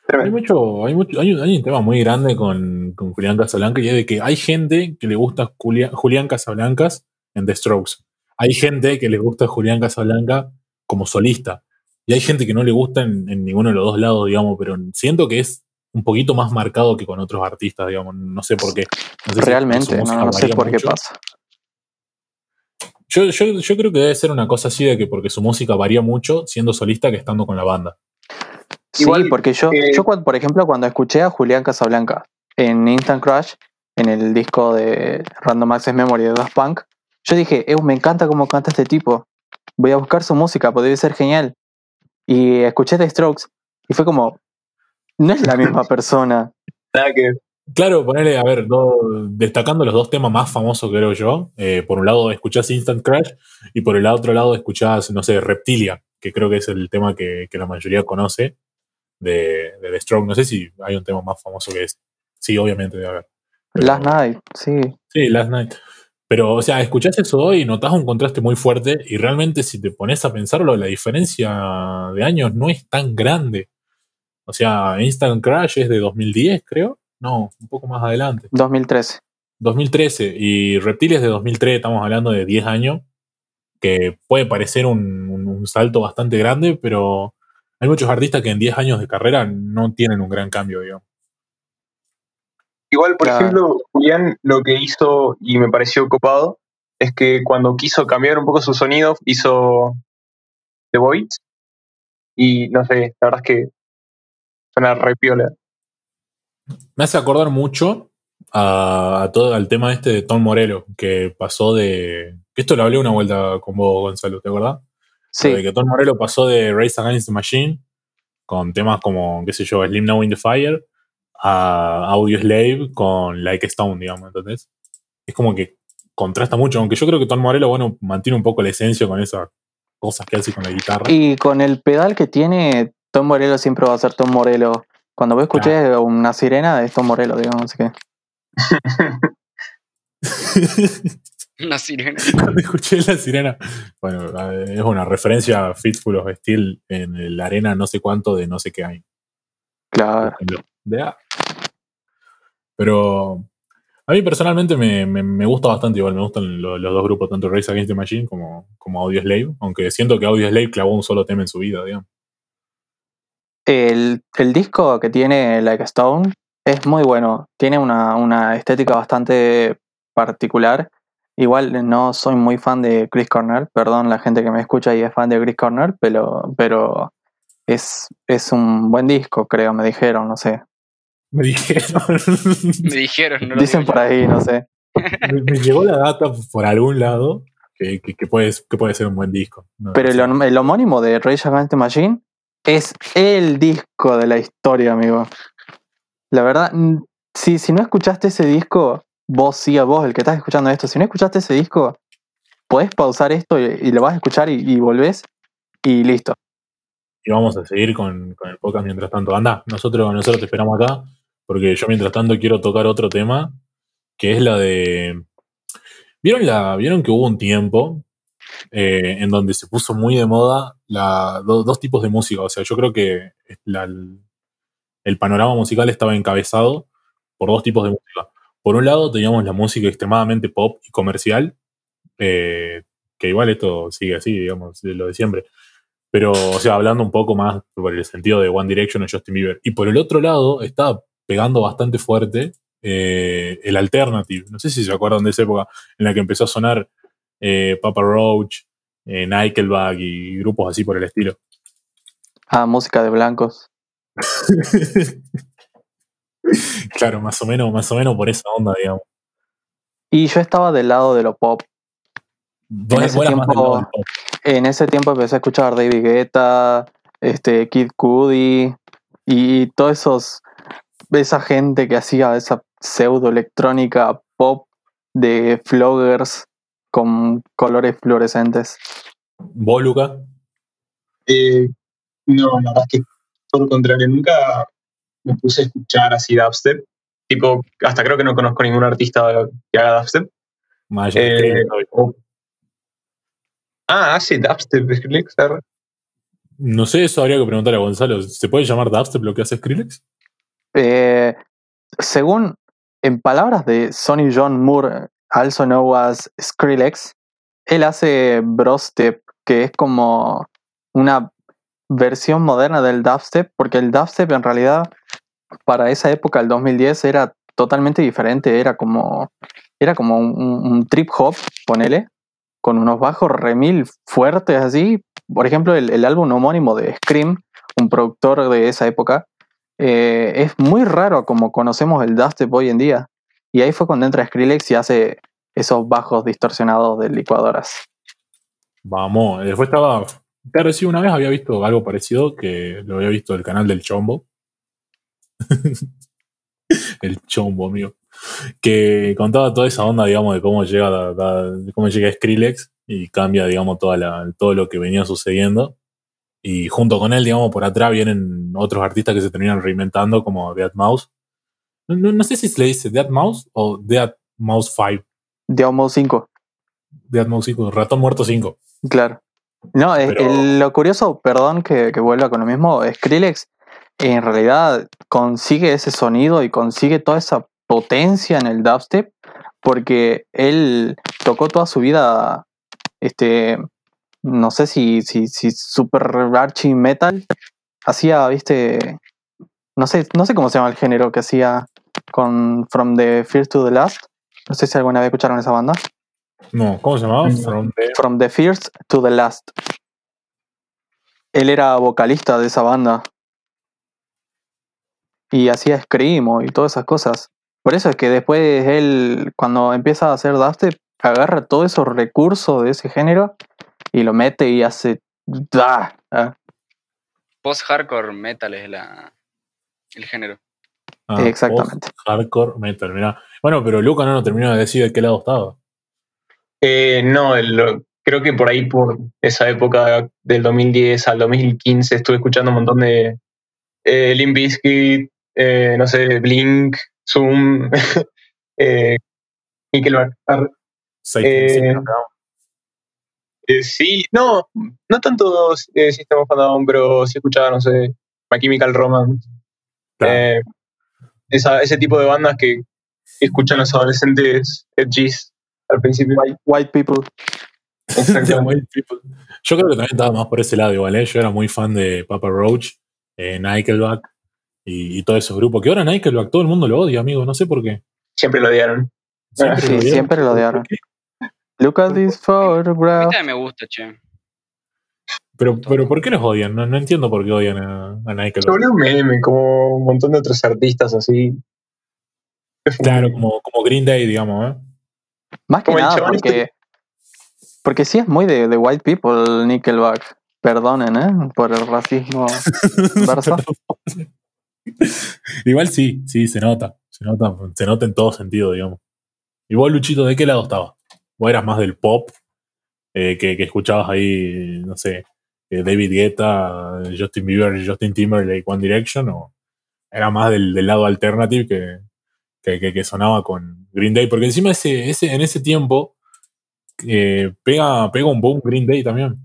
[SPEAKER 3] Tremendo.
[SPEAKER 2] mucho, hay mucho, hay un, hay un tema muy grande con, con Julián Casablanca y es de que hay gente que le gusta Julián, Julián Casablancas en The Strokes. Hay gente que le gusta Julián Casablanca como solista. Y hay gente que no le gusta en, en ninguno de los dos lados, digamos, pero siento que es un poquito más marcado que con otros artistas, digamos. No sé por qué. No sé si
[SPEAKER 4] Realmente, no, no sé por qué
[SPEAKER 2] mucho.
[SPEAKER 4] pasa.
[SPEAKER 2] Yo, yo, yo creo que debe ser una cosa así de que porque su música varía mucho siendo solista que estando con la banda.
[SPEAKER 4] Sí,
[SPEAKER 3] Igual,
[SPEAKER 4] porque yo,
[SPEAKER 3] eh,
[SPEAKER 4] yo cuando- por ejemplo, cuando escuché a Julián Casablanca en Instant Crash, en el disco de Random Access Memory de Daft Punk, yo dije, "Eh, me encanta cómo canta este tipo. Voy a buscar su música, pues debe ser genial. Y escuché The Strokes y fue como, no es la misma persona.
[SPEAKER 2] Claro, ponerle, a ver, do- destacando los dos temas más famosos, creo yo. Eh, por un lado escuchás Instant Crash y por el otro lado escuchás, no sé, Reptilia, que creo que es el tema que, que la mayoría conoce de, de The Stroke. No sé si hay un tema más famoso que es. Sí, obviamente debe haber. Pero-
[SPEAKER 4] Last Night, sí.
[SPEAKER 2] Sí, Last Night. Pero, o sea, escuchás eso hoy y notás un contraste muy fuerte y realmente si te pones a pensarlo, la diferencia de años no es tan grande. O sea, Instant Crash es de 2010, creo. No, un poco más adelante.
[SPEAKER 4] 2013.
[SPEAKER 2] 2013 y Reptiles de 2003, estamos hablando de 10 años, que puede parecer un, un- un salto bastante grande, pero hay muchos artistas que en 10 años de carrera no tienen un gran cambio, digamos.
[SPEAKER 3] Igual, por
[SPEAKER 4] Claro.
[SPEAKER 3] ejemplo, Julián lo que hizo y me pareció copado es que cuando quiso cambiar un poco su sonido, hizo The Void. Y no sé, la verdad es que suena re piola.
[SPEAKER 2] Me hace acordar mucho a, a todo al tema este de Tom Morello, que pasó de. que Esto lo hablé una vuelta con vos, Gonzalo, ¿te acordás? Lo de
[SPEAKER 4] Sí,
[SPEAKER 2] que Tom Morello pasó de Race Against the Machine con temas como, qué sé yo, Slim Now in the Fire a Audio Slave con Like Stone, digamos, ¿entendés? Es como que contrasta mucho, aunque yo creo que Tom Morello, bueno, mantiene un poco la esencia con esas cosas que hace con la guitarra.
[SPEAKER 4] y con el pedal que tiene, Tom Morello siempre va a ser Tom Morello. Cuando vos escuché una sirena, es Tom Morello, digamos, así que.
[SPEAKER 1] Una sirena.
[SPEAKER 2] Cuando escuché la sirena, bueno, es una referencia a Fitful of Steel en la arena no sé cuánto de no sé qué hay.
[SPEAKER 4] Claro.
[SPEAKER 2] De A. Pero a mí personalmente me, me- gusta bastante igual, me gustan lo- los dos grupos, tanto Race Against the Machine como, como Audio Slave, aunque siento que Audio Slave clavó un solo tema en su vida, digamos.
[SPEAKER 4] El, el disco que tiene Like a Stone es muy bueno. Tiene una, una estética bastante particular. Igual no soy muy fan de Chris Cornell, perdón la gente que me escucha y es fan de Chris Cornell, pero, pero es, es un buen disco, creo, me dijeron, no sé.
[SPEAKER 2] Me dijeron,
[SPEAKER 1] Me dijeron, no lo
[SPEAKER 4] Dicen por ahí, no sé.
[SPEAKER 2] me, me llegó la data por algún lado que, que- que puede, que puede ser un buen disco. No,
[SPEAKER 4] Pero
[SPEAKER 2] no
[SPEAKER 4] el,
[SPEAKER 2] sé.
[SPEAKER 4] hom- el homónimo de Rage Against the Machine es el disco de la historia, amigo. La verdad, si, si no escuchaste ese disco, vos sí, a vos, el que estás escuchando esto, si no escuchaste ese disco, podés pausar esto y, y lo vas a escuchar y, y volvés y listo.
[SPEAKER 2] y vamos a seguir con, con el podcast mientras tanto. Anda, nosotros, nosotros te esperamos acá, porque yo mientras tanto quiero tocar otro tema, que es la de... ¿Vieron, la, ¿vieron que hubo un tiempo eh, en donde se puso muy de moda la, do- dos tipos de música? O sea, yo creo que el panorama musical estaba encabezado por dos tipos de música. Por un lado teníamos la música extremadamente pop y comercial, eh, que igual esto sigue así, digamos, de lo de siempre. Pero, o sea, hablando un poco más por el sentido de One Direction o Justin Bieber. Y por el otro lado, está pegando bastante fuerte eh, el alternative. No sé si se acuerdan de esa época en la que empezó a sonar eh, Papa Roach, eh, Nickelback y grupos así por el estilo.
[SPEAKER 4] Ah, música de blancos.
[SPEAKER 2] claro, más o menos, más o menos por esa onda, digamos.
[SPEAKER 4] Y yo estaba del lado de lo pop.
[SPEAKER 2] Vos,
[SPEAKER 4] ese tiempo-
[SPEAKER 2] pop.
[SPEAKER 4] En ese tiempo empecé a escuchar David Guetta, este, Kid Cudi y todos esos, esa gente que hacía esa pseudo electrónica pop de floggers con colores fluorescentes.
[SPEAKER 2] ¿Vos, Luca?
[SPEAKER 3] Eh, no, la verdad es que todo lo contrario, nunca me puse a escuchar así dubstep. Tipo, hasta creo que no conozco ningún artista que haga dubstep. Eh, o- Ah, hace dubstep, Skrillex.
[SPEAKER 2] No sé, eso habría que preguntarle a Gonzalo. ¿Se puede llamar dubstep lo que hace Skrillex?
[SPEAKER 4] Eh, según, en palabras de Sonny John Moore, also known as Skrillex, él hace brostep, que es como una versión moderna del dubstep, porque el dubstep en realidad para esa época, el 2010, era totalmente diferente, era como, era como un trip hop, ponele, con unos bajos remil fuertes así. Por ejemplo, el, el álbum homónimo de Scream, un productor de esa época, eh, es muy raro como conocemos el dubstep hoy en día. Y ahí fue cuando entra Skrillex y hace esos bajos distorsionados de licuadoras.
[SPEAKER 2] Vamos, después estaba. Claro, sí, una vez había visto algo parecido que lo había visto del canal del Chombo. el Chombo, amigo. Que contaba toda esa onda, digamos, de cómo llega, la- cómo llega Skrillex y cambia, digamos, toda la, todo lo que venía sucediendo. Y junto con él, digamos, por atrás vienen otros artistas que se terminan reinventando, como Dead Mouse. No, no- no sé si se le dice Dead Mouse o Dead Mouse 5.
[SPEAKER 4] De Almost 5,
[SPEAKER 2] Dead Mouse 5, Ratón Muerto 5.
[SPEAKER 4] claro. No,
[SPEAKER 2] Pero-
[SPEAKER 4] el- lo curioso, perdón que, que vuelva con lo mismo, Skrillex en realidad consigue ese sonido y consigue toda esa potencia en el dubstep porque él tocó toda su vida, este, no sé si, si, si super archi metal, hacía, viste, no sé, no sé cómo se llama el género que hacía con From the First to the Last. No sé si alguna vez escucharon esa banda.
[SPEAKER 2] No, ¿cómo se llamaba? From the-
[SPEAKER 4] From the First to the Last. él era vocalista de esa banda. Y hacía screamo y todas esas cosas. Por eso es que después él, cuando empieza a hacer dubstep, agarra todos esos recursos de ese género y lo mete y hace. ¡Ah! Ah,
[SPEAKER 1] Post-hardcore metal es la, el género.
[SPEAKER 2] Ah,
[SPEAKER 4] Exactamente.
[SPEAKER 2] post-Hardcore metal, mirá. Bueno, pero Luca no nos terminó de decir de qué lado estaba.
[SPEAKER 3] Eh, no, el- creo que por ahí, por esa época del 2010 al 2015, estuve escuchando un montón de eh, Limp Bizkit, eh, no sé, Blink, Zoom, eh, Nickelback. Eh, eh, sí, no, no tanto eh, System of a Down, pero sí escuchaba, no sé, My Chemical Romance.
[SPEAKER 2] Claro.
[SPEAKER 3] Eh, esa- ese tipo de bandas que escuchan los adolescentes edgys al principio.
[SPEAKER 4] White, white people.
[SPEAKER 3] Exactamente.
[SPEAKER 2] Yo creo que también estaba más por ese lado igual, ¿eh? Yo era muy fan de Papa Roach, eh, Nickelback y, y todos esos grupos. Que ahora Nickelback todo el mundo lo odia, amigos, no sé por qué.
[SPEAKER 3] Siempre lo odiaron.
[SPEAKER 2] Siempre
[SPEAKER 4] Sí,
[SPEAKER 2] lo odiaron.
[SPEAKER 4] siempre lo odiaron.
[SPEAKER 2] ¿Por qué?
[SPEAKER 4] Look at this
[SPEAKER 1] A mí
[SPEAKER 4] photograph.
[SPEAKER 1] también me gusta, che.
[SPEAKER 2] Pero, pero ¿por qué los odian? No, no entiendo por qué odian a, a
[SPEAKER 3] Se
[SPEAKER 2] Nickelback.
[SPEAKER 3] volvió un meme, como un montón de otros artistas así.
[SPEAKER 2] Claro, como, como Green Day, digamos, ¿eh?
[SPEAKER 4] Más que
[SPEAKER 3] Como
[SPEAKER 4] nada
[SPEAKER 3] chabón este-
[SPEAKER 4] porque. Porque sí es muy de, de white people Nickelback. Perdonen, ¿eh? Por el racismo verso.
[SPEAKER 2] Igual sí, sí, se nota. Se nota, se nota en todo sentido, digamos. ¿Y vos, Luchito, de qué lado estabas? ¿Vos eras más del pop? eh, que, que escuchabas ahí, no sé, eh, David Guetta, Justin Bieber, Justin Timberlake, One Direction? ¿O era más del, del lado alternative que, que, que- que sonaba con Green Day? Porque encima ese, ese, en ese tiempo eh, pega, pega un boom Green Day también.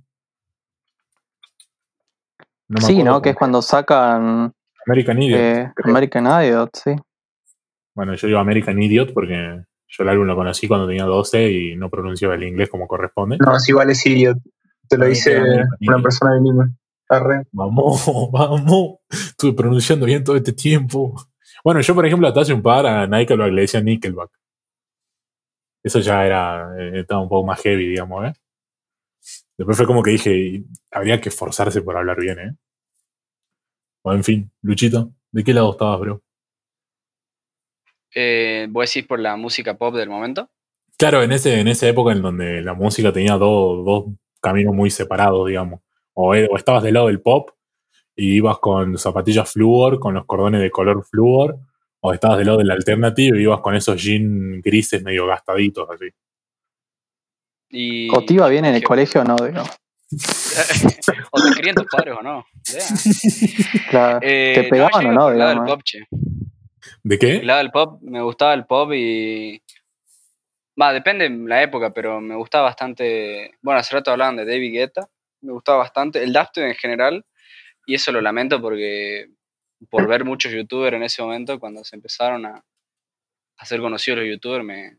[SPEAKER 2] No
[SPEAKER 4] sí, ¿no? Que es cuando sacan
[SPEAKER 2] American Idiot.
[SPEAKER 4] American Idiot, sí.
[SPEAKER 2] Bueno, yo digo American Idiot porque yo el álbum lo conocí cuando tenía 12 y no pronunciaba el inglés como corresponde.
[SPEAKER 3] No, si igual es idiot. Te lo dice una persona bilingüe. Arre.
[SPEAKER 2] Vamos, vamos. Estuve pronunciando bien todo este tiempo. Bueno, yo, por ejemplo, hasta hace un par a Nickelback le decía Nickelback. Eso ya era, eh, estaba un poco más heavy, digamos, ¿eh? Después fue como que dije, habría que esforzarse por hablar bien, ¿eh? Bueno, en fin, Luchito, ¿de qué lado estabas, bro?
[SPEAKER 1] Eh, ¿Vos decís por la música pop del momento?
[SPEAKER 2] Claro, en, ese, en esa época en donde la música tenía dos, dos caminos muy separados, digamos. O, o estabas del lado del pop y ibas con zapatillas flúor, con los cordones de color flúor, o estabas del lado del alternative y ibas con esos jeans grises medio gastaditos, así.
[SPEAKER 1] Y,
[SPEAKER 4] O te iba bien en el colegio o no, digamos.
[SPEAKER 1] o te querían tus padres o no.
[SPEAKER 4] Claro.
[SPEAKER 1] Eh,
[SPEAKER 4] ¿Te pegaban o no,
[SPEAKER 1] lado del
[SPEAKER 4] digamos?
[SPEAKER 1] pop, che.
[SPEAKER 2] ¿De qué?
[SPEAKER 1] El lado del pop, me gustaba el pop y. Va, depende de la época, pero me gustaba bastante. Bueno, hace rato hablaban de David Guetta, me gustaba bastante. El dubstep en general, y eso lo lamento porque por ver muchos youtubers en ese momento, cuando se empezaron a hacer conocidos los youtubers, me,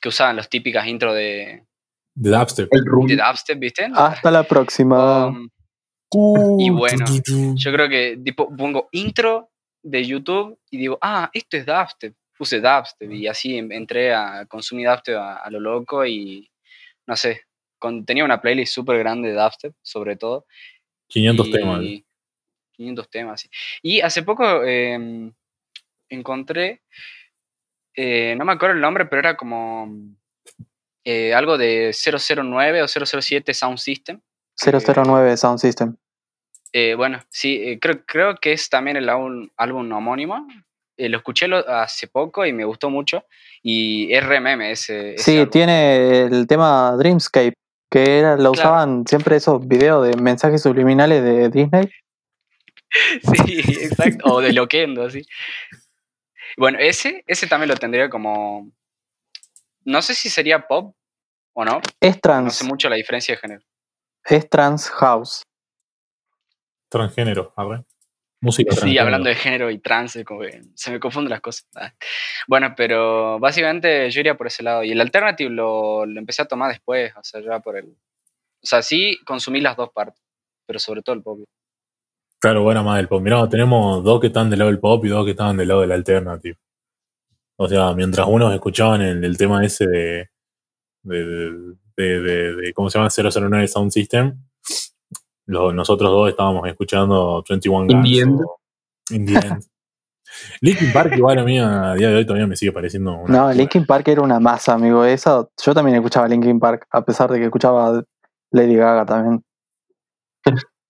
[SPEAKER 1] que usaban las típicas intros de,
[SPEAKER 2] De dubstep.
[SPEAKER 3] El
[SPEAKER 1] de dubstep, ¿viste?
[SPEAKER 4] Hasta la próxima.
[SPEAKER 1] Um,
[SPEAKER 2] Uh,
[SPEAKER 1] y bueno. Yo creo que tipo, pongo intro de YouTube y digo, ah, esto es dubstep. Puse dubstep y así em- entré a consumir dubstep a, a lo loco y no sé, con- tenía una playlist súper grande de dubstep, sobre todo.
[SPEAKER 2] 500
[SPEAKER 1] y-
[SPEAKER 2] temas.
[SPEAKER 1] 500 temas, sí. Y hace poco em, encontré, eh, no me acuerdo el nombre, pero era como eh, algo de 009 o 007 Sound System.
[SPEAKER 4] 009 Sound System.
[SPEAKER 1] Eh, bueno, sí, eh, creo, creo que es también el álbum, álbum homónimo. Eh, lo escuché lo- hace poco y me gustó mucho. Y es re meme ese. ese
[SPEAKER 4] Sí,
[SPEAKER 1] álbum.
[SPEAKER 4] tiene el tema Dreamscape, que era, lo
[SPEAKER 1] Claro.
[SPEAKER 4] usaban siempre esos videos de mensajes subliminales de Disney.
[SPEAKER 1] Sí, exacto. O de Loquendo, así. Bueno, ese, ese también lo tendría como. No sé si sería pop o no.
[SPEAKER 4] Es
[SPEAKER 1] No
[SPEAKER 4] trans,
[SPEAKER 1] sé mucho la diferencia de género.
[SPEAKER 4] es trans house.
[SPEAKER 2] Transgénero, arre. Música
[SPEAKER 1] Sí,
[SPEAKER 2] transgénero.
[SPEAKER 1] hablando de género y trance, como que se me confunden las cosas. Ah. Bueno, pero básicamente yo iría por ese lado. Y el alternative lo, lo empecé a tomar después, o sea, ya por el. O sea, sí consumí las dos partes, pero sobre todo el pop.
[SPEAKER 2] Claro, bueno, más del pop. Mirá, tenemos dos que están del lado del pop y dos que estaban del lado del alternative. O sea, mientras unos escuchaban el, el tema ese de, de, de, de- de- ¿cómo se llama? 009 Sound System, lo- nosotros dos estábamos escuchando 21
[SPEAKER 3] In the
[SPEAKER 2] Guns
[SPEAKER 3] end.
[SPEAKER 2] o In the End. Linkin Park igual a mí a día de hoy todavía me sigue pareciendo una
[SPEAKER 4] No. Linkin Park era una masa, amigo. Eso, yo también escuchaba Linkin Park, a pesar de que escuchaba Lady Gaga también.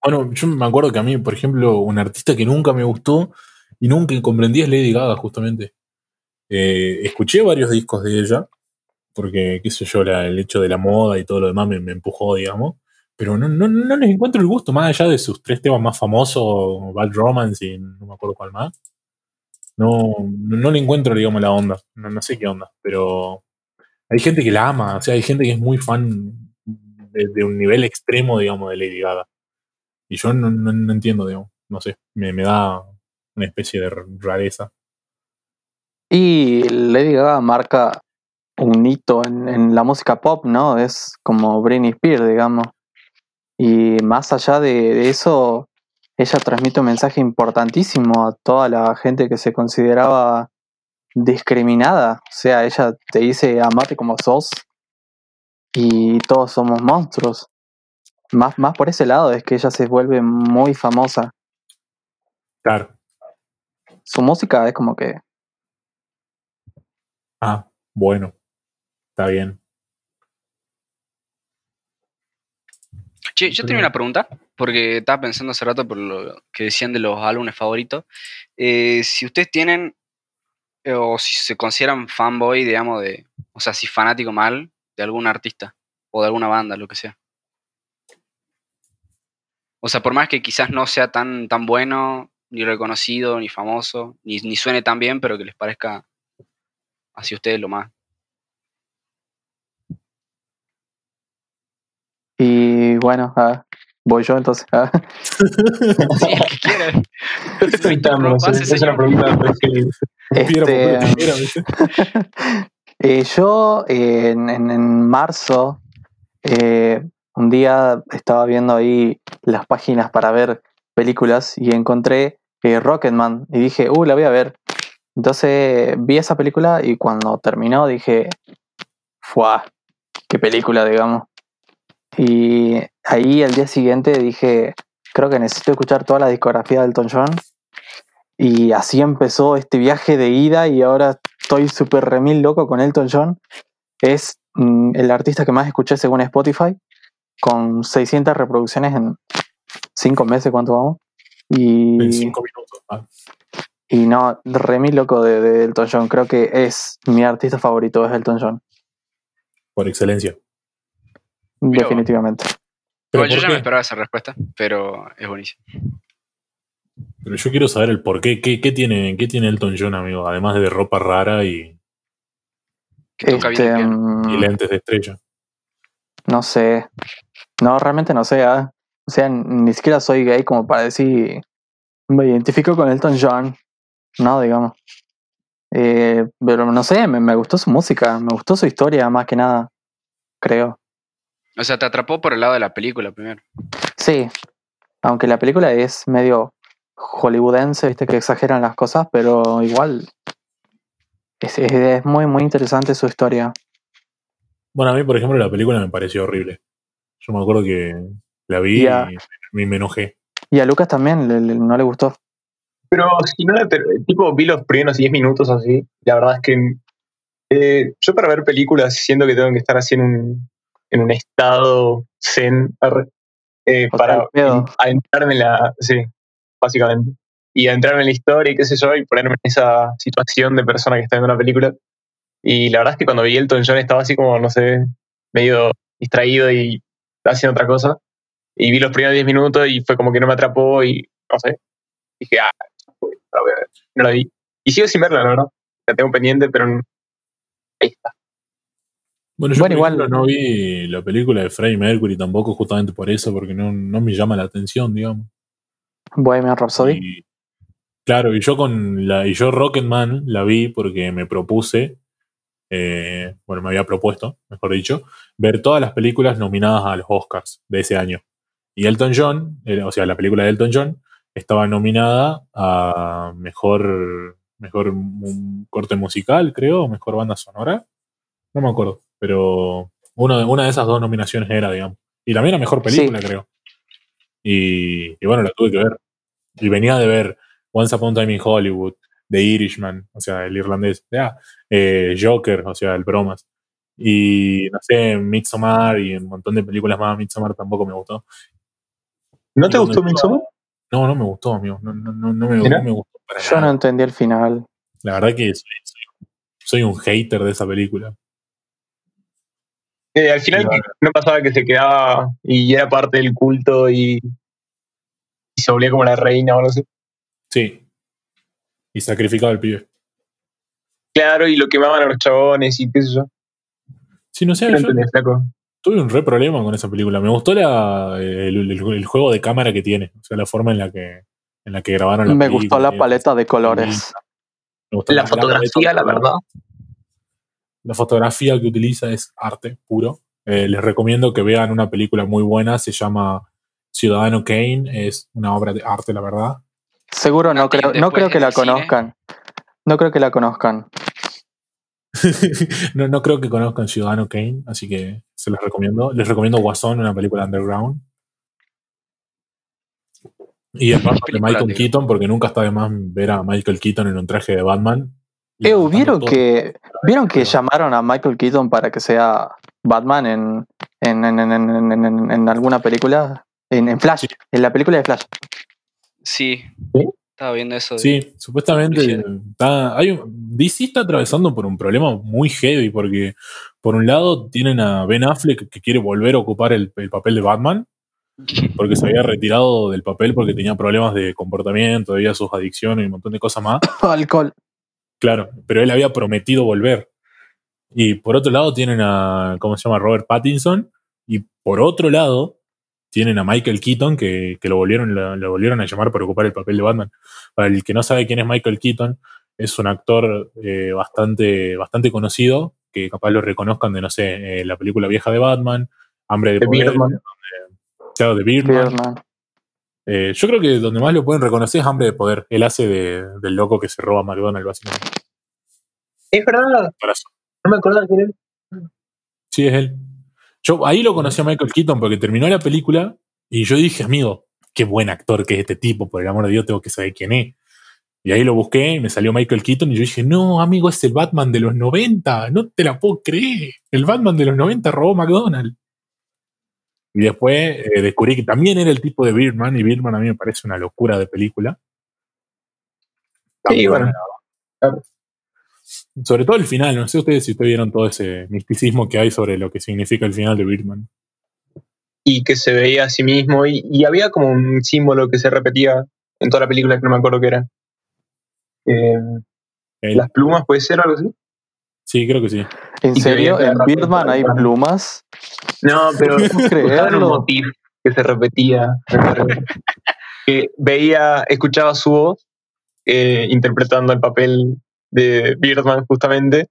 [SPEAKER 2] Bueno, yo me acuerdo que a mí, por ejemplo, un artista que nunca me gustó y nunca comprendí es Lady Gaga, justamente. Eh, escuché varios discos de ella, porque, qué sé yo, la- el hecho de la moda y todo lo demás me, me empujó, digamos. Pero no, no, no les encuentro el gusto, más allá de sus tres temas más famosos, Bad Romance y no me acuerdo cuál más. No, no, le encuentro, digamos, la onda. No, no sé qué onda, pero hay gente que la ama, o sea, hay gente que es muy fan de, un nivel extremo, digamos, de Lady Gaga. Y yo no, no- no entiendo, digamos, no sé, me, me da una especie de rareza.
[SPEAKER 4] Y Lady Gaga marca un hito en, en la música pop, ¿no? Es como Britney Spears, digamos. Y más allá de, de eso, ella transmite un mensaje importantísimo a toda la gente que se consideraba discriminada. O sea, ella te dice amate como sos y todos somos monstruos. Más, más por ese lado es que ella se vuelve muy famosa.
[SPEAKER 2] Claro.
[SPEAKER 4] Su música es como que
[SPEAKER 2] Ah, bueno, está bien.
[SPEAKER 1] Che, yo tenía una pregunta, porque estaba pensando hace rato por lo que decían de los álbumes favoritos. Eh, si ustedes tienen, eh, o si se consideran fanboy, digamos, de, o sea, si fanático mal de algún artista o de alguna banda, lo que sea. O sea, por más que quizás no sea tan, tan bueno, ni reconocido, ni famoso, ni, ni suene tan bien, pero que les parezca hacia ustedes lo más.
[SPEAKER 4] Y bueno, ah, voy yo entonces. ah.
[SPEAKER 1] Sí, el que quiera.
[SPEAKER 3] Yo
[SPEAKER 4] eh, yo eh, en, en- en marzo, eh, un día estaba viendo ahí las páginas para ver películas y encontré eh, Rocketman y dije, uh, la voy a ver. Entonces vi esa película y cuando terminó dije, ¡fuah! ¡Qué película, digamos! Y ahí al día siguiente dije, creo que necesito escuchar toda la discografía de Elton John. Y así empezó este viaje de ida y ahora estoy súper remil loco con Elton John. Es mm, el artista que más escuché según Spotify, con 600 reproducciones en 5 meses, ¿cuánto vamos?
[SPEAKER 2] En
[SPEAKER 4] Y,
[SPEAKER 2] cinco minutos. Ah,
[SPEAKER 4] y no, remil loco de, de Elton John. Creo que es mi artista favorito, es Elton John,
[SPEAKER 2] por excelencia.
[SPEAKER 4] Definitivamente.
[SPEAKER 2] Pero,
[SPEAKER 1] yo
[SPEAKER 2] ¿por
[SPEAKER 1] ya me esperaba esa respuesta, pero es buenísimo.
[SPEAKER 2] Pero yo quiero saber el por qué. ¿Qué, qué tiene, ¿Qué tiene Elton John, amigo? Además de ropa rara y,
[SPEAKER 1] Que toca bien
[SPEAKER 4] Este,
[SPEAKER 2] y
[SPEAKER 4] mm,
[SPEAKER 2] lentes de estrella.
[SPEAKER 4] No sé. No, realmente no sé. ah. O sea, ni siquiera soy gay como para decir. Me identifico con Elton John. No, digamos. Eh, pero no sé, me, me gustó su música, me gustó su historia más que nada. Creo.
[SPEAKER 1] O sea, te atrapó por el lado de la película primero.
[SPEAKER 4] Sí. Aunque la película es medio hollywoodense, viste que exageran las cosas, pero igual. Es, es- es muy, muy interesante su historia.
[SPEAKER 2] Bueno, a mí, por ejemplo, la película me pareció horrible. Yo me acuerdo que la vi y me, enojé.
[SPEAKER 4] Y a Lucas también le- le- no le gustó.
[SPEAKER 3] Pero si no tipo vi los primeros 10 minutos así, la verdad es que eh, yo para ver películas siento que tengo que estar así en un, en un estado zen eh, para adentrarme en la, sí, básicamente, y adentrarme en la historia y qué sé yo, y ponerme en esa situación de persona que está viendo una película. Y la verdad es que cuando vi Elton John estaba así como, no sé, medio distraído y haciendo otra cosa. Y vi los primeros 10 minutos y fue como que no me atrapó y no sé. Dije, ah. No la vi. Y sigo sin verla, la verdad. La tengo pendiente, pero ahí está.
[SPEAKER 2] Bueno, yo
[SPEAKER 4] Bueno,
[SPEAKER 2] por
[SPEAKER 4] igual-
[SPEAKER 2] no vi la película de Freddie Mercury tampoco, justamente por eso, porque no, no me llama la atención, digamos.
[SPEAKER 4] Bohemian Rhapsody.
[SPEAKER 2] Y, claro, y yo con la, y yo Rocketman la vi porque me propuse, eh, bueno, me había propuesto, mejor dicho, ver todas las películas nominadas a los Oscars de ese año. Y Elton John, o sea, la película de Elton John, estaba nominada a mejor, mejor corte musical, creo, o mejor banda sonora. No me acuerdo, pero uno de- una de esas dos nominaciones era, digamos. Y también a mejor película,
[SPEAKER 4] Sí.
[SPEAKER 2] creo. Y, y bueno, la tuve que ver. Y venía de ver Once Upon a Time in Hollywood, The Irishman, o sea, el irlandés, ya, eh, Joker, o sea, el bromas. Y no sé, Midsommar y un montón de películas más. Midsommar tampoco me gustó.
[SPEAKER 3] ¿No te gustó Midsommar?
[SPEAKER 2] No, no me gustó, amigo. No, no, no, no me, no me gustó para
[SPEAKER 4] Yo no entendí el final.
[SPEAKER 2] La verdad que soy, soy- soy un hater de esa película.
[SPEAKER 3] Eh, al final no pasaba que se quedaba y era parte del culto y, y se volvía como la reina o algo así.
[SPEAKER 2] Sí. Y sacrificaba al pibe.
[SPEAKER 3] Claro, y lo quemaban a los chabones y qué sé yo.
[SPEAKER 2] Sí, no sé,
[SPEAKER 3] No
[SPEAKER 2] yo tuve un re problema con esa película. Me gustó la, el, el- el juego de cámara que tiene. O sea, la forma en la que, en la que grabaron la
[SPEAKER 4] Me
[SPEAKER 2] película.
[SPEAKER 4] gustó la paleta de colores.
[SPEAKER 2] me gustó
[SPEAKER 3] La fotografía, la verdad.
[SPEAKER 2] La fotografía que utiliza es arte puro. Eh, les recomiendo que vean una película muy buena. Se llama Ciudadano Kane. Es una obra de arte, la verdad.
[SPEAKER 4] Seguro no creo, no creo que la conozcan. No creo que la conozcan.
[SPEAKER 2] no, no creo que conozcan Ciudadano Kane, así que se les recomiendo. Les recomiendo Guasón, una película underground. Y el Batman de Michael
[SPEAKER 1] tío.
[SPEAKER 2] Keaton, porque nunca está de más ver a Michael Keaton en un traje de Batman. Y
[SPEAKER 4] Eh, ¿vieron que, ¿vieron que llamaron a Michael Keaton para que sea Batman en, en, en, en, en- en- en- en alguna película? En, en Flash,
[SPEAKER 2] Sí.
[SPEAKER 4] en la película de Flash.
[SPEAKER 1] Sí. Estaba viendo eso. de-
[SPEAKER 2] Sí, supuestamente está, hay un- DC está atravesando por un problema muy heavy porque por un lado tienen a Ben Affleck que quiere volver a ocupar el, el papel de Batman porque se había retirado del papel porque tenía problemas de comportamiento, había sus adicciones y un montón de cosas más.
[SPEAKER 4] Alcohol.
[SPEAKER 2] Claro, pero él había prometido volver. Y por otro lado tienen a, ¿cómo se llama? Robert Pattinson. Y por otro lado tienen a Michael Keaton, que, que lo, volvieron, lo, lo volvieron a llamar para ocupar el papel de Batman. Para el que no sabe quién es Michael Keaton, es un actor eh, bastante, bastante conocido, que capaz lo reconozcan de, no sé, eh, la película vieja de Batman, Hambre de
[SPEAKER 3] De
[SPEAKER 2] Poder,
[SPEAKER 3] Birdman.
[SPEAKER 2] donde- claro, de Birdman.
[SPEAKER 4] Birdman.
[SPEAKER 2] Eh, yo creo que donde más lo pueden reconocer es Hambre de Poder. Él hace de- del loco que se roba McDonald's, básicamente.
[SPEAKER 3] Es verdad, no me que era él.
[SPEAKER 2] Sí, es él. Yo ahí lo conocí a Michael Keaton porque terminó la película y yo dije, amigo, qué buen actor que es este tipo, por el amor de Dios, tengo que saber quién es. Y ahí lo busqué y me salió Michael Keaton y yo dije, no, amigo, es el Batman de los 90, no te la puedo creer. El Batman de los 90 robó McDonald's. Y después eh, descubrí que también era el tipo de Birdman y Birdman a mí me parece una locura de película.
[SPEAKER 3] Sí,
[SPEAKER 2] muy
[SPEAKER 3] bueno.
[SPEAKER 2] Sobre todo el final, no sé ustedes si ustedes vieron todo ese misticismo que hay sobre lo que significa el final de Birdman.
[SPEAKER 3] Y que se veía a sí mismo. Y, y había como un símbolo que se repetía en toda la película que no me acuerdo qué era. Eh,
[SPEAKER 2] El-
[SPEAKER 3] las plumas, puede ser algo así.
[SPEAKER 2] Sí, creo que sí.
[SPEAKER 4] ¿En serio? ¿En Birdman hay plumas?
[SPEAKER 3] No, pero usaban un
[SPEAKER 4] creerlo.
[SPEAKER 3] motif que se repetía. que veía, escuchaba su voz eh, interpretando el papel de Birdman justamente.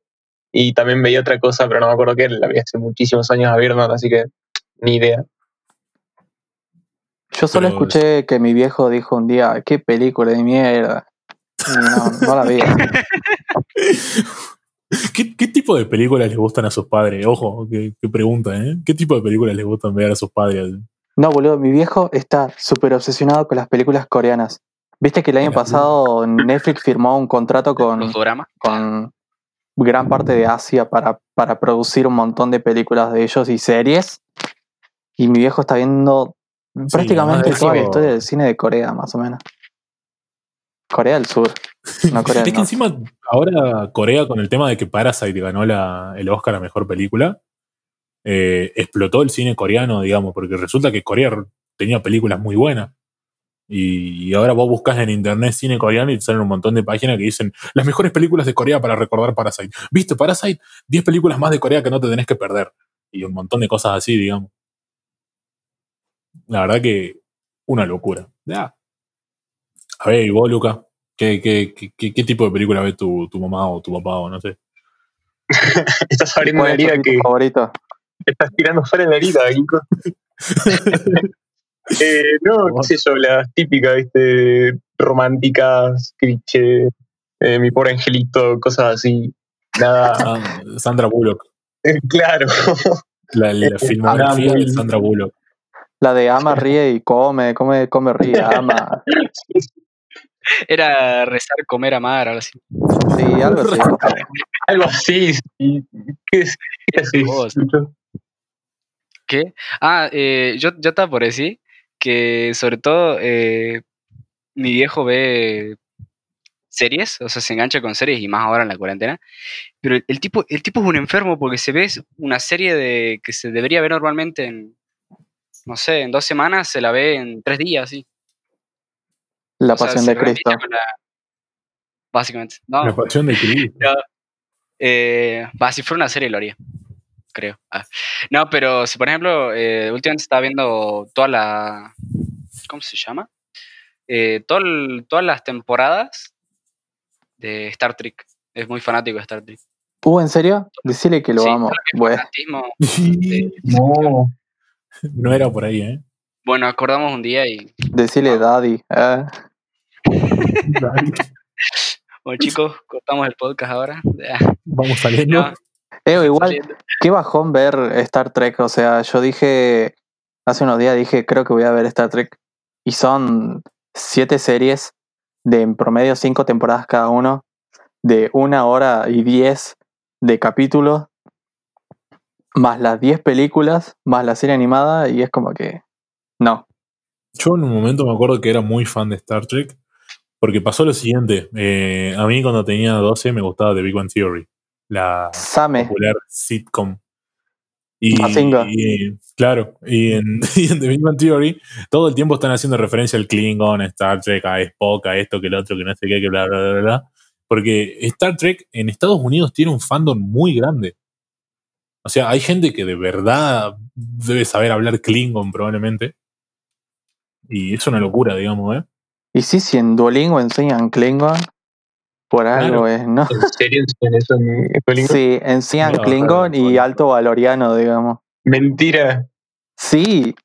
[SPEAKER 3] Y también veía otra cosa, pero no me acuerdo qué. La vi hace muchísimos años a Birdman, así que ni idea.
[SPEAKER 4] Yo solo
[SPEAKER 2] Pero-
[SPEAKER 4] escuché que mi viejo dijo un día, qué película de mierda. No, no la vi.
[SPEAKER 2] ¿Qué, qué tipo de películas les gustan a sus padres? Ojo, qué, qué pregunta, ¿eh? ¿Qué tipo de películas les gustan ver a sus padres?
[SPEAKER 4] No, boludo, mi viejo está súper obsesionado con las películas coreanas. Viste que el año pasado Netflix firmó un contrato con, con gran parte de Asia para, para producir un montón de películas de ellos y series. Y mi viejo está viendo prácticamente
[SPEAKER 2] de
[SPEAKER 4] toda la historia del cine de Corea, más o menos. Corea del Sur, no Corea
[SPEAKER 2] Es
[SPEAKER 4] del
[SPEAKER 2] que
[SPEAKER 4] Norte.
[SPEAKER 2] encima ahora Corea con el tema de que Parasite ganó la, el Oscar a Mejor Película, eh, explotó el cine coreano, digamos, porque resulta que Corea tenía películas muy buenas. Y, y ahora vos buscas en internet cine coreano y te salen un montón de páginas que dicen las mejores películas de Corea para recordar Parasite. ¿Viste Parasite? 10 películas más de Corea que no te tenés que perder. Y un montón de cosas así, digamos. La verdad que una locura. Ya. A ver, y vos, Luca, ¿qué, qué, qué, qué- qué tipo de película ves tu, tu mamá o tu papá o no sé?
[SPEAKER 3] Estás abriendo
[SPEAKER 4] ¿Cuál
[SPEAKER 3] una herida que
[SPEAKER 4] favorito?
[SPEAKER 3] estás tirando fuera de la herida, Kiko. eh, no, qué sé yo, las típicas, viste, románticas, cliché, eh, mi pobre angelito, cosas así. Nada,
[SPEAKER 2] Sa- Sandra Bullock.
[SPEAKER 3] claro.
[SPEAKER 2] La, la
[SPEAKER 3] Eh,
[SPEAKER 2] filmografía de. Sandra Bullock.
[SPEAKER 4] La de ama, ríe y come, come, come, ríe, ama.
[SPEAKER 1] Era rezar, comer, amar, algo así.
[SPEAKER 4] Sí, algo así.
[SPEAKER 3] Algo así. sí. ¿Qué, es- qué haces,
[SPEAKER 1] Vos.
[SPEAKER 3] Lucho?
[SPEAKER 1] ¿Qué? Ah, eh, yo, yo estaba por decir que sobre todo eh, mi viejo ve series, o sea, se engancha con series y más ahora en la cuarentena. Pero el, el tipo, el tipo es un enfermo porque se ve una serie de que se debería ver normalmente en, no sé, en dos semanas, se la ve en tres días, así.
[SPEAKER 4] La
[SPEAKER 1] O sea,
[SPEAKER 4] pasión de Cristo.
[SPEAKER 1] la- Básicamente. No,
[SPEAKER 2] La pasión de Cristo.
[SPEAKER 1] Eh, si fuera una serie lo haría, creo. Ah. No, pero si por ejemplo, eh, últimamente estaba viendo toda la. ¿Cómo se llama? Eh, todo el- todas las temporadas de Star Trek. Es muy fanático de Star Trek.
[SPEAKER 4] Uh, ¿en serio? Decirle que lo
[SPEAKER 1] Sí,
[SPEAKER 4] amo. Bueno,
[SPEAKER 1] fanatismo de-
[SPEAKER 3] No.
[SPEAKER 2] No era por ahí, ¿eh?
[SPEAKER 1] Bueno, acordamos un día y.
[SPEAKER 4] decirle daddy. eh.
[SPEAKER 1] Bueno, chicos, cortamos el podcast ahora.
[SPEAKER 2] Vamos saliendo.
[SPEAKER 1] No,
[SPEAKER 4] Eh, igual,
[SPEAKER 1] saliendo.
[SPEAKER 4] qué bajón ver Star Trek. O sea, yo dije, hace unos días dije, creo que voy a ver Star Trek. Y son siete series de en promedio cinco temporadas cada uno, de una hora y diez de capítulos, más las diez películas, más la serie animada, y es como que, no.
[SPEAKER 2] Yo en un momento me acuerdo que era muy fan de Star Trek, porque pasó lo siguiente. eh, a mí cuando tenía 12 me gustaba The Big Bang Theory, la
[SPEAKER 4] Same,
[SPEAKER 2] popular sitcom. Y,
[SPEAKER 4] Mazinga.
[SPEAKER 2] y, claro, y en, y en The Big Bang Theory todo el tiempo están haciendo referencia al Klingon, a Star Trek, a Spock, a esto, que el otro, que no sé qué, que bla, bla, bla, bla. Porque Star Trek en Estados Unidos tiene un fandom muy grande. O sea, hay gente que de verdad debe saber hablar Klingon probablemente. Y es una locura, digamos, ¿eh?
[SPEAKER 4] Y sí, si en Duolingo enseñan Klingon, por algo es, ¿no?
[SPEAKER 3] ¿En serio enseñan eso en Duolingo?
[SPEAKER 4] Sí, enseñan
[SPEAKER 2] No,
[SPEAKER 4] Klingon y alto valoriano, digamos.
[SPEAKER 3] Mentira.
[SPEAKER 4] Sí,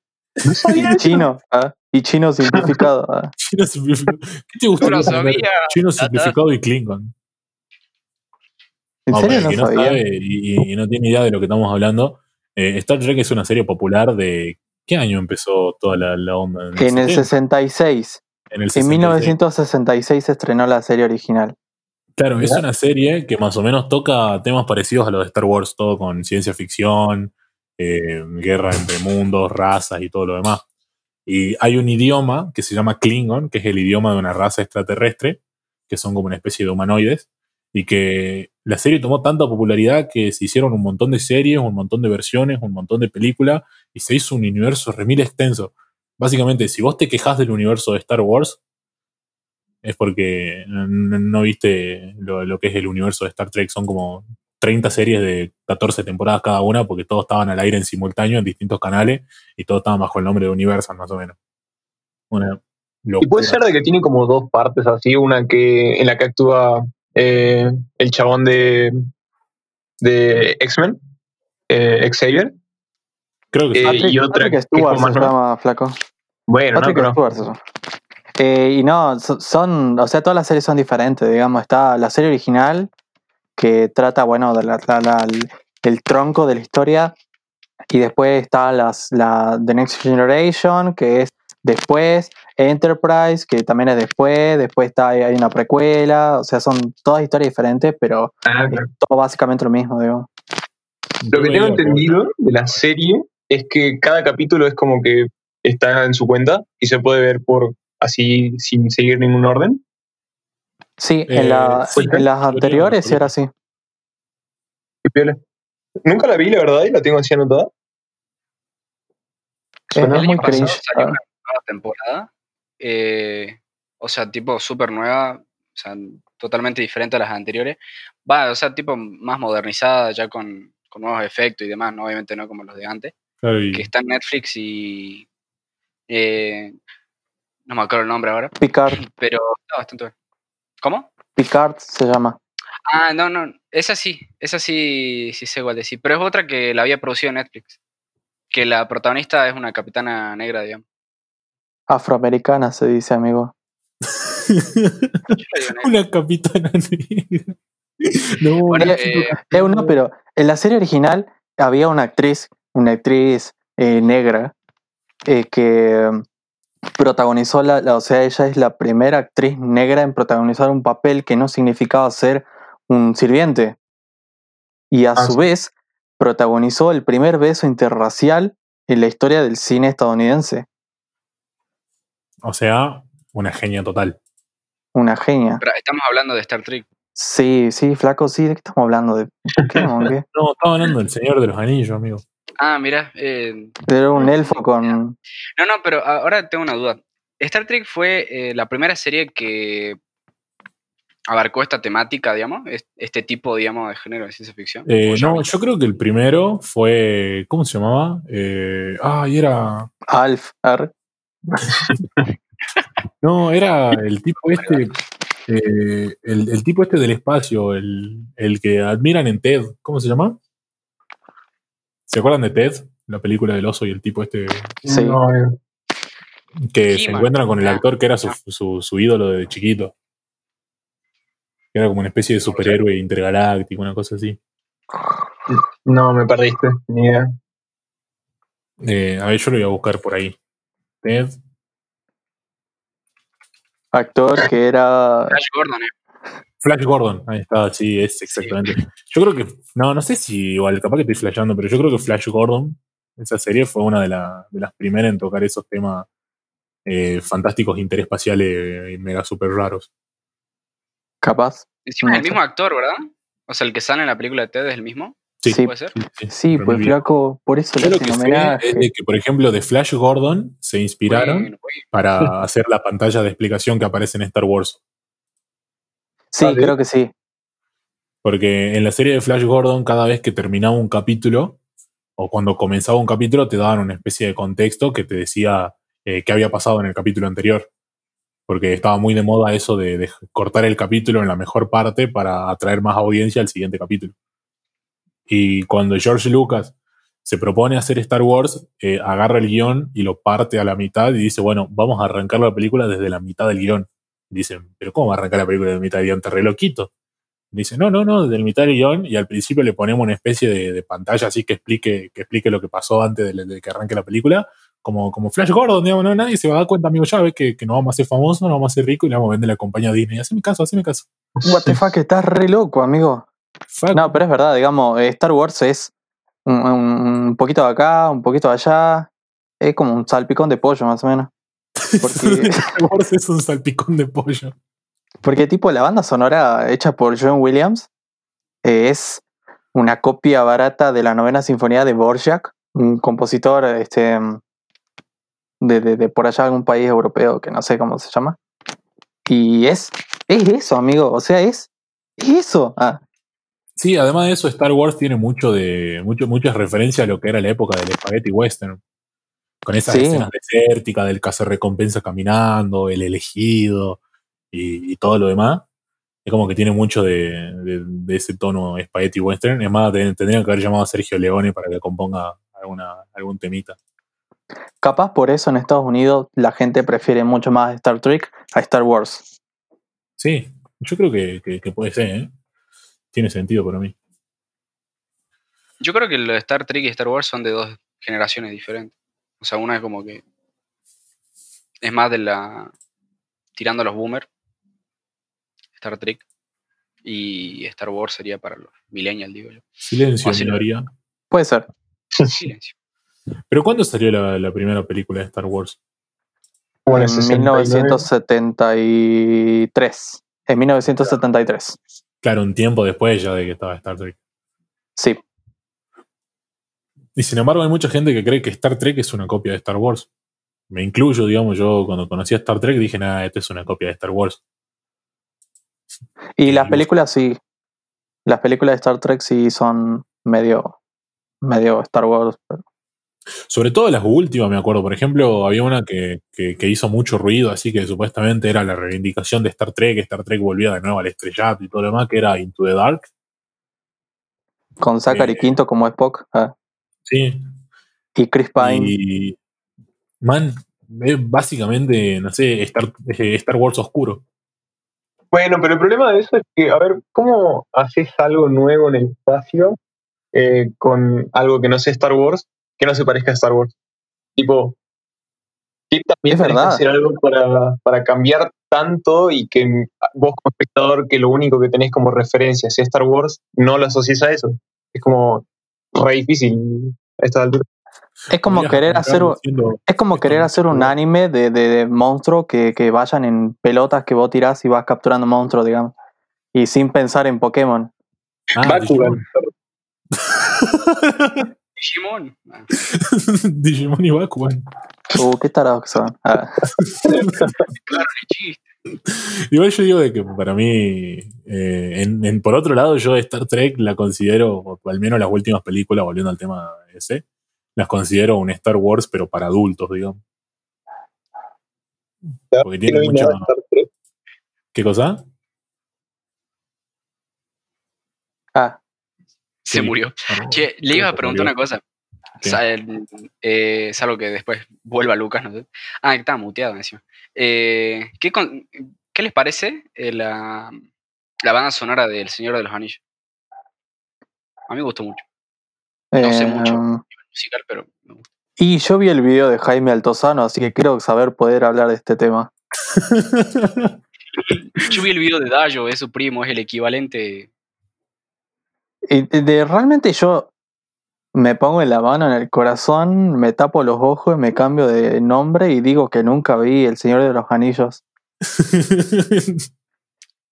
[SPEAKER 4] y chino, ¿ah? y chino simplificado. ¿ah?
[SPEAKER 2] Chino simplificado. ¿Qué te
[SPEAKER 1] No
[SPEAKER 2] gustaría
[SPEAKER 1] sabía.
[SPEAKER 2] Chino simplificado y Klingon.
[SPEAKER 4] ¿En
[SPEAKER 2] No,
[SPEAKER 4] serio no
[SPEAKER 2] que
[SPEAKER 4] sabía?
[SPEAKER 2] sabe y, y no tiene idea de lo que estamos hablando, eh, Star Trek es una serie popular de. ¿Qué año empezó toda la, la onda?
[SPEAKER 4] En el
[SPEAKER 2] 70?
[SPEAKER 4] 66.
[SPEAKER 2] En el
[SPEAKER 4] En
[SPEAKER 2] 66.
[SPEAKER 4] 1966 se estrenó la serie original.
[SPEAKER 2] Claro, es una serie que más o menos toca temas parecidos a los de Star Wars, todo con ciencia ficción, eh, guerra entre mundos, razas y todo lo demás. Y hay un idioma que se llama Klingon, que es el idioma de una raza extraterrestre, que son como una especie de humanoides, y que la serie tomó tanta popularidad que se hicieron un montón de series, un montón de versiones, un montón de películas, y se hizo un universo remil extenso. Básicamente, si vos te quejas del universo de Star Wars, es porque no viste lo, lo que es el universo de Star Trek. Son como 30 series de 14 temporadas cada una, porque todos estaban al aire en simultáneo en distintos canales y todos estaban bajo el nombre de Universal, más o menos. Una
[SPEAKER 3] Y puede ser de que tiene como dos partes así, una que en la que actúa eh, el chabón de, de X-Men, eh, Xavier.
[SPEAKER 2] Creo que.
[SPEAKER 3] Eh,
[SPEAKER 4] Patrick,
[SPEAKER 3] y otra
[SPEAKER 4] Patrick
[SPEAKER 3] que es
[SPEAKER 4] Stewart
[SPEAKER 3] como
[SPEAKER 4] se
[SPEAKER 3] más
[SPEAKER 4] llama, flaco.
[SPEAKER 3] Bueno, no,
[SPEAKER 4] Patrick
[SPEAKER 3] pero
[SPEAKER 4] Stewart. Eh, y no, so- son, o sea, todas las series son diferentes, digamos. Está la serie original, que trata, bueno, de la, la- la- el, el tronco de la historia. Y después está las, la The Next Generation, que es después. Enterprise, que también es después. Después está, hay una precuela. O sea, son todas historias diferentes, pero
[SPEAKER 3] Ah,
[SPEAKER 4] es
[SPEAKER 3] claro.
[SPEAKER 4] todo básicamente lo mismo, digamos.
[SPEAKER 3] lo que tengo entendido de la serie es que cada capítulo es como que está en su cuenta y se puede ver por así sin seguir ningún orden.
[SPEAKER 4] Sí,
[SPEAKER 2] Eh,
[SPEAKER 4] en, la-
[SPEAKER 2] sí,
[SPEAKER 4] en las anteriores era así.
[SPEAKER 3] Nunca la vi, la verdad, y la tengo así anotada.
[SPEAKER 4] Es, muy
[SPEAKER 1] año pasado
[SPEAKER 4] cringe.
[SPEAKER 1] salió
[SPEAKER 4] ah.
[SPEAKER 1] una nueva temporada. eh, o sea, tipo súper nueva. O sea, totalmente diferente a las anteriores. Va, o sea, tipo más modernizada, ya con, con nuevos efectos y demás, ¿no? Obviamente no como los de antes.
[SPEAKER 2] Claro, y-
[SPEAKER 1] Que está en Netflix y. eh, no me acuerdo el nombre ahora,
[SPEAKER 4] Picard,
[SPEAKER 1] pero está bastante bueno. ¿Cómo?
[SPEAKER 4] Picard se llama.
[SPEAKER 1] Ah, no, no. Esa sí, esa sí, sí sé cuál decir. Pero es otra que la había producido Netflix. Que la protagonista es una capitana negra, digamos.
[SPEAKER 4] Afroamericana se dice, amigo.
[SPEAKER 2] Una capitana negra. No,
[SPEAKER 1] Bueno,
[SPEAKER 2] no,
[SPEAKER 1] eh,
[SPEAKER 4] Es uno, pero en la serie original había una actriz, una actriz eh, negra, eh, que protagonizó la, la- o sea, ella es la primera actriz negra en protagonizar un papel que no significaba ser un sirviente. Y a
[SPEAKER 3] Ah,
[SPEAKER 4] su
[SPEAKER 3] sí.
[SPEAKER 4] vez protagonizó el primer beso interracial en la historia del cine estadounidense.
[SPEAKER 2] O sea, una genia total.
[SPEAKER 4] Una genia.
[SPEAKER 1] Pero estamos hablando de Star Trek.
[SPEAKER 4] Sí, sí, flaco, sí, ¿de qué estamos hablando? ¿De qué?
[SPEAKER 2] No, estaba hablando del Señor de los Anillos, amigo.
[SPEAKER 1] Ah, mira. eh,
[SPEAKER 4] Era un elfo con...
[SPEAKER 1] no, no, pero ahora tengo una duda. Star Trek fue eh, la primera serie que abarcó esta temática, digamos, es- este tipo, digamos, de género de ciencia ficción.
[SPEAKER 2] Eh,
[SPEAKER 1] ¿O ya
[SPEAKER 2] no, yo creo que el primero fue. ¿Cómo se llamaba? Eh, ah, y era.
[SPEAKER 4] Alf. ar-
[SPEAKER 2] No, era el tipo este. eh, el, el tipo este del espacio, el, el que admiran en TED. ¿Cómo se llama? ¿Se acuerdan de TED? La película del oso y el tipo este
[SPEAKER 4] Sí.
[SPEAKER 3] No, eh,
[SPEAKER 2] que se encuentran con el
[SPEAKER 1] Ah.
[SPEAKER 2] actor que era su, su, su ídolo de chiquito. Que era como una especie de superhéroe intergaláctico, una cosa así.
[SPEAKER 3] no, me perdiste, ni idea.
[SPEAKER 2] Eh, a ver, yo lo voy a buscar por ahí. TED.
[SPEAKER 4] Actor que era...
[SPEAKER 1] Flash Gordon, eh.
[SPEAKER 2] Flash Gordon, ahí está, sí, es exactamente. Yo creo que, no, no sé si igual, capaz que estoy flashando, pero yo creo que Flash Gordon, esa serie fue una de, la- de las primeras en tocar esos temas eh, fantásticos interespaciales y mega super raros.
[SPEAKER 4] Capaz.
[SPEAKER 1] Encima es el mismo actor, ¿verdad? O sea, el que sale en la película de Ted es el mismo.
[SPEAKER 2] Sí,
[SPEAKER 4] Sí.
[SPEAKER 1] ¿Puede ser?
[SPEAKER 2] sí,
[SPEAKER 4] pues flaco, por eso
[SPEAKER 2] Yo
[SPEAKER 4] le
[SPEAKER 2] lo que sé es de que, por ejemplo, de Flash Gordon se inspiraron
[SPEAKER 1] Bueno, bueno.
[SPEAKER 2] para hacer la pantalla de explicación que aparece en Star Wars.
[SPEAKER 4] Sí, creo que sí.
[SPEAKER 2] Porque en la serie de Flash Gordon, cada vez que terminaba un capítulo, o cuando comenzaba un capítulo, te daban una especie de contexto que te decía eh, qué había pasado en el capítulo anterior. Porque estaba muy de moda eso de, de cortar el capítulo en la mejor parte para atraer más audiencia al siguiente capítulo. Y cuando George Lucas se propone hacer Star Wars, eh, agarra el guion y lo parte a la mitad y dice, bueno, vamos a arrancar la película desde la mitad del guion. Dicen, pero ¿cómo va a arrancar la película la mitad del guion? Te re loquito. Dice, no, no, no, la mitad del guion y al principio le ponemos una especie de, de pantalla así que explique, que explique lo que pasó antes de, de que arranque la película, como, como Flash Gordon, digamos, no, nadie se va a dar cuenta, amigo, ya ve que, que no vamos a ser famosos, no vamos a ser ricos y le vamos a vender la compañía a Disney. Haceme caso, haceme caso.
[SPEAKER 4] What the fuck, estás re loco, amigo.
[SPEAKER 2] Fuck.
[SPEAKER 4] No, pero es verdad, digamos, eh, Star Wars es un poquito de acá, un poquito de allá. Es como un salpicón de pollo, más o menos. Porque,
[SPEAKER 2] es un salpicón de pollo.
[SPEAKER 4] porque tipo, la banda sonora hecha por John Williams eh, es una copia barata de la novena sinfonía de Borjak, un compositor este, de, de, de por allá algún país europeo que no sé cómo se llama. Y es, es eso, amigo. O sea, es, es eso. Ah,
[SPEAKER 2] Sí, además de eso, Star Wars tiene mucho de mucho, muchas referencias a lo que era la época del spaghetti western. Con esas
[SPEAKER 4] Sí.
[SPEAKER 2] escenas desérticas del recompensa caminando, el elegido y, y todo lo demás. Es como que tiene mucho de, de- de ese tono spaghetti western. Es más, ten- tendrían que haber llamado a Sergio Leone para que componga alguna, algún temita.
[SPEAKER 4] Capaz por eso en Estados Unidos la gente prefiere mucho más Star Trek a Star Wars.
[SPEAKER 2] Sí, yo creo que, que- que puede ser, ¿eh? Tiene sentido para mí.
[SPEAKER 1] Yo creo que lo de Star Trek y Star Wars son de dos generaciones diferentes. O sea, una es como que es más de la tirando a los boomers, Star Trek, y Star Wars sería para los millennials, digo yo.
[SPEAKER 2] Silencio,
[SPEAKER 1] Así lo-
[SPEAKER 2] minoría.
[SPEAKER 4] Puede ser.
[SPEAKER 1] Silencio.
[SPEAKER 2] ¿Pero cuándo salió la, la primera película de Star Wars?
[SPEAKER 3] En el
[SPEAKER 4] En
[SPEAKER 3] 69.
[SPEAKER 4] 1973. En 1973.
[SPEAKER 2] Claro, un tiempo después ya de que estaba Star Trek.
[SPEAKER 4] Sí.
[SPEAKER 2] Y sin embargo, hay mucha gente que cree que Star Trek es una copia de Star Wars. Me incluyo, digamos, yo cuando conocí a Star Trek dije, nada, esta es una copia de Star Wars.
[SPEAKER 4] Y las películas sí. Las películas de Star Trek sí son medio. medio Star Wars. pero-
[SPEAKER 2] Sobre todo las últimas, me acuerdo. Por ejemplo, había una que, que- que hizo mucho ruido, así que supuestamente era la reivindicación de Star Trek. Star Trek volvía de nuevo al estrellato y todo lo demás, que era Into the Dark.
[SPEAKER 4] Con Zachary
[SPEAKER 2] Eh.
[SPEAKER 4] Quinto como Spock. ah,
[SPEAKER 2] Sí.
[SPEAKER 4] y Chris Pine.
[SPEAKER 2] Y. Man, es básicamente, no sé, Star, eh, Star Wars oscuro.
[SPEAKER 3] Bueno, pero el problema de eso es que, a ver, ¿cómo haces algo nuevo en el espacio eh, con algo que no sea Star Wars, que no se parezca a Star Wars? Tipo, que también
[SPEAKER 4] Es verdad.
[SPEAKER 3] hacer algo para, para cambiar tanto y que vos como espectador que lo único que tenés como referencia sea Star Wars, no lo asocies a eso. Es como re difícil a esta altura.
[SPEAKER 4] Es como querer hacer
[SPEAKER 2] diciendo,
[SPEAKER 4] es como querer hacer un anime de, de, de monstruos que, que vayan en pelotas que vos tirás y vas capturando monstruos, digamos. Y sin pensar en Pokémon.
[SPEAKER 2] Ah,
[SPEAKER 3] Bakugan.
[SPEAKER 1] Digimon.
[SPEAKER 2] Digimon. Y Bakugan.
[SPEAKER 4] Uh, qué tarados que son. Ah,
[SPEAKER 1] Claro, ni chiste.
[SPEAKER 2] Igual yo digo de que para mí, eh, en, en- por otro lado, yo Star Trek la considero, o al menos las últimas películas, volviendo al tema ese, las considero un Star Wars, pero para adultos, digamos. Porque tiene
[SPEAKER 3] No Trek.
[SPEAKER 2] ¿Qué cosa?
[SPEAKER 4] ah,
[SPEAKER 1] Se
[SPEAKER 2] Sí.
[SPEAKER 1] murió.
[SPEAKER 2] Ah,
[SPEAKER 1] Che, le iba a preguntar una cosa. El- eh, salvo que después vuelva Lucas, no sé. Ah, estaba muteado encima. Eh, ¿qué, con- qué les parece eh, la, la banda sonora del Señor de los Anillos? A mí me gustó mucho. No sé mucho.
[SPEAKER 4] em,
[SPEAKER 1] Musical, pero me gusta.
[SPEAKER 4] y yo vi el video de Jaime Altozano, así que creo saber poder hablar de este tema.
[SPEAKER 1] Yo vi el video de Dayo, es su primo, es el equivalente.
[SPEAKER 4] De- realmente yo me pongo la mano en el corazón, me tapo los ojos, me cambio de nombre y digo que nunca vi El Señor de los Anillos.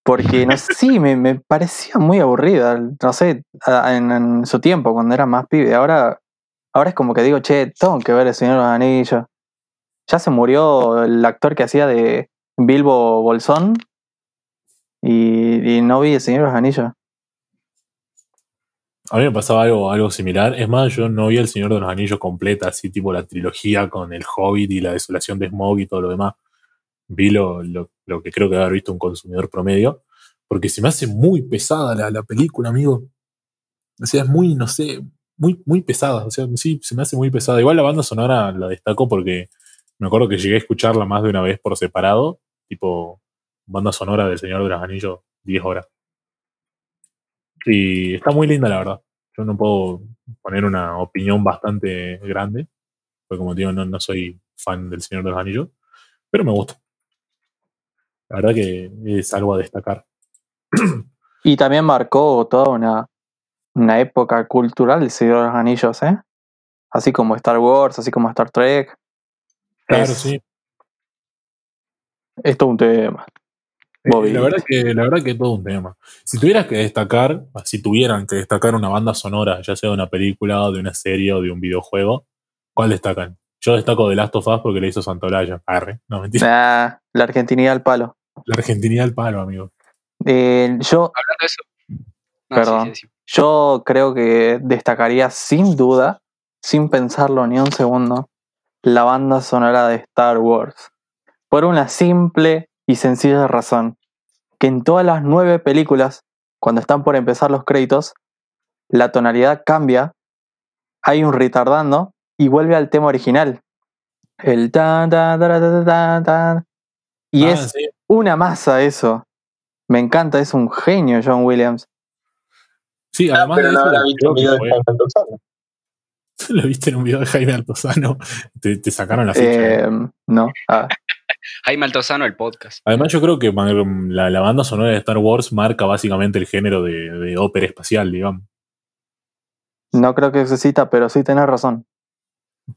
[SPEAKER 4] Porque, no sé, sí, me, parecía muy aburrida, no sé, en su tiempo, cuando era más pibe. Ahora, ahora es como que digo, che, tengo que ver El Señor de los Anillos. Ya se murió el actor que hacía de Bilbo Bolsón y, y no vi El Señor de los Anillos.
[SPEAKER 2] A mí me pasaba algo, algo similar. Es más, yo no vi El Señor de los Anillos completa, así tipo la trilogía con el Hobbit y la desolación de Smaug y todo lo demás. Vi lo, lo- que creo que haber visto un consumidor promedio, porque se me hace muy pesada la, la película, amigo. O sea, es muy, no sé, muy, muy pesada. O sea, sí, se me hace muy pesada. Igual la banda sonora la destaco porque me acuerdo que llegué a escucharla más de una vez por separado, tipo banda sonora del Señor de los Anillos, 10 horas. Y está muy linda, la verdad. Yo no puedo poner una opinión bastante grande, porque como digo, no, no soy fan del Señor de los Anillos, pero me gusta. La verdad que es algo a destacar.
[SPEAKER 4] Y también marcó toda una, una época cultural el Señor de los Anillos, ¿eh? Así como Star Wars, así como Star Trek.
[SPEAKER 2] Claro,
[SPEAKER 4] Es-
[SPEAKER 2] sí.
[SPEAKER 4] Es todo un tema. Bobby.
[SPEAKER 2] La verdad, que, la verdad que es todo un tema. Si tuvieras que destacar, si tuvieran que destacar una banda sonora, ya sea de una película, o de una serie o de un videojuego, ¿cuál destacan? Yo destaco The Last of Us porque le hizo Santolaya. Arre, no mentira.
[SPEAKER 4] Nah, la argentinidad al palo.
[SPEAKER 2] La Argentinidad al palo, amigo.
[SPEAKER 4] Eh, yo,
[SPEAKER 1] Hablando de eso. No,
[SPEAKER 4] Perdón.
[SPEAKER 1] sí, sí, sí.
[SPEAKER 4] yo creo que destacaría sin duda, sin pensarlo ni un segundo, la banda sonora de Star Wars. Por una simple y sencilla razón. Que en todas las nueve películas, cuando están por empezar los créditos, la tonalidad cambia, hay un retardando y vuelve al tema original. El tan, tan, tan, tan, tan, tan. Y
[SPEAKER 2] Ah,
[SPEAKER 4] es
[SPEAKER 2] sí.
[SPEAKER 4] una masa eso. Me encanta, es un genio John Williams.
[SPEAKER 2] Sí, además
[SPEAKER 3] Pero
[SPEAKER 2] de
[SPEAKER 3] no
[SPEAKER 2] eso,
[SPEAKER 3] visto
[SPEAKER 2] creo
[SPEAKER 3] un
[SPEAKER 2] que
[SPEAKER 3] video de Jaime Altozano.
[SPEAKER 2] lo viste en un video de Jaime Altozano, te, te sacaron la ficha.
[SPEAKER 4] Eh, no. Ah,
[SPEAKER 1] Jaime Altozano, el podcast.
[SPEAKER 2] Además, yo creo que la, la banda sonora de Star Wars marca básicamente el género de, de ópera espacial, digamos.
[SPEAKER 4] no creo que necesita, pero sí tenés razón.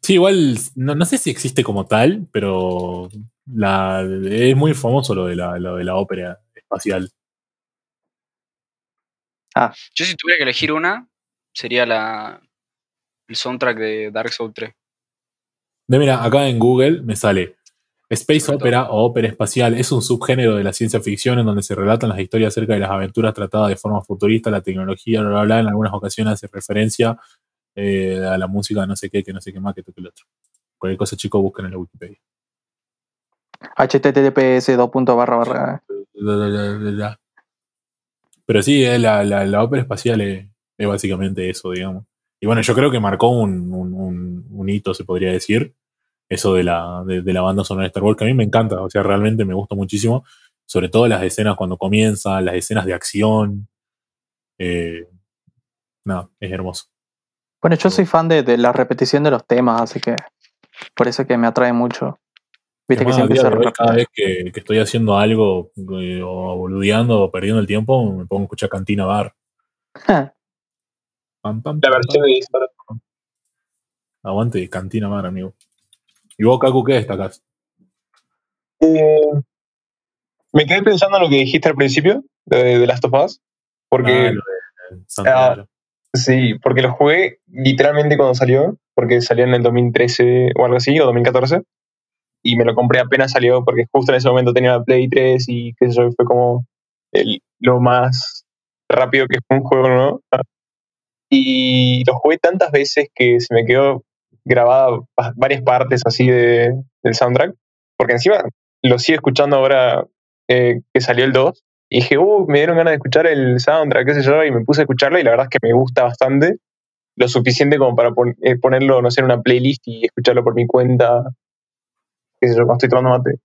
[SPEAKER 2] Sí, igual, no, no sé si existe como tal, pero la, es muy famoso lo de la, lo de la ópera espacial.
[SPEAKER 1] Yo si tuviera que elegir una, sería la el soundtrack de Dark Souls 3.
[SPEAKER 2] De mira, acá en Google me sale Space Opera o ópera espacial es un subgénero de la ciencia ficción en donde se relatan las historias acerca de las aventuras tratadas de forma futurista, la tecnología, bla, bla, bla. En algunas ocasiones hace referencia eh, a la música, no sé qué, que no sé qué más, que toque el otro. Cualquier cosa, chicos, busquen en la Wikipedia.
[SPEAKER 4] https dos puntos barra barra.
[SPEAKER 2] Pero sí, eh, la, la, la ópera espacial es, es básicamente eso, digamos. Y bueno, yo creo que marcó un, un- un- un hito, se podría decir, eso de la, de, de la banda sonora de Star Wars, que a mí me encanta, o sea, realmente me gusta muchísimo, sobre todo las escenas cuando comienzan, las escenas de acción. Eh, no, es hermoso.
[SPEAKER 4] Bueno, yo soy fan de, de la repetición de los temas, así que por eso es que me atrae mucho. Viste que
[SPEAKER 2] Además,
[SPEAKER 4] siempre se repite.
[SPEAKER 2] cada vez que, que estoy haciendo algo eh, o boludeando o perdiendo el tiempo, me pongo a escuchar Cantina Bar. Pam, pam,
[SPEAKER 3] La versión de.
[SPEAKER 2] Aguante Cantina Bar, amigo. ¿Y vos, Kaku, qué destacás?
[SPEAKER 3] Eh, me quedé pensando en lo que dijiste al principio de, de Last of Us. Porque,
[SPEAKER 2] Ah, Santiago.
[SPEAKER 3] sí, porque lo jugué literalmente cuando salió, porque salió en el 2013 o algo así, o 2014. Y me lo compré apenas salió, porque justo en ese momento tenía la Play 3 y qué sé yo, fue como el- lo más rápido que fue un juego nuevo. Y lo jugué tantas veces que se me quedó grabada va- varias partes así de, del soundtrack. Porque encima lo sigo escuchando ahora eh, que salió el 2. Y dije, uh, me dieron ganas de escuchar el soundtrack, qué sé yo, y me puse a escucharlo y la verdad es que me gusta bastante. Lo suficiente como para eh, ponerlo, no sé, en una playlist y escucharlo por mi cuenta. Qué sé yo, estoy tomando mate.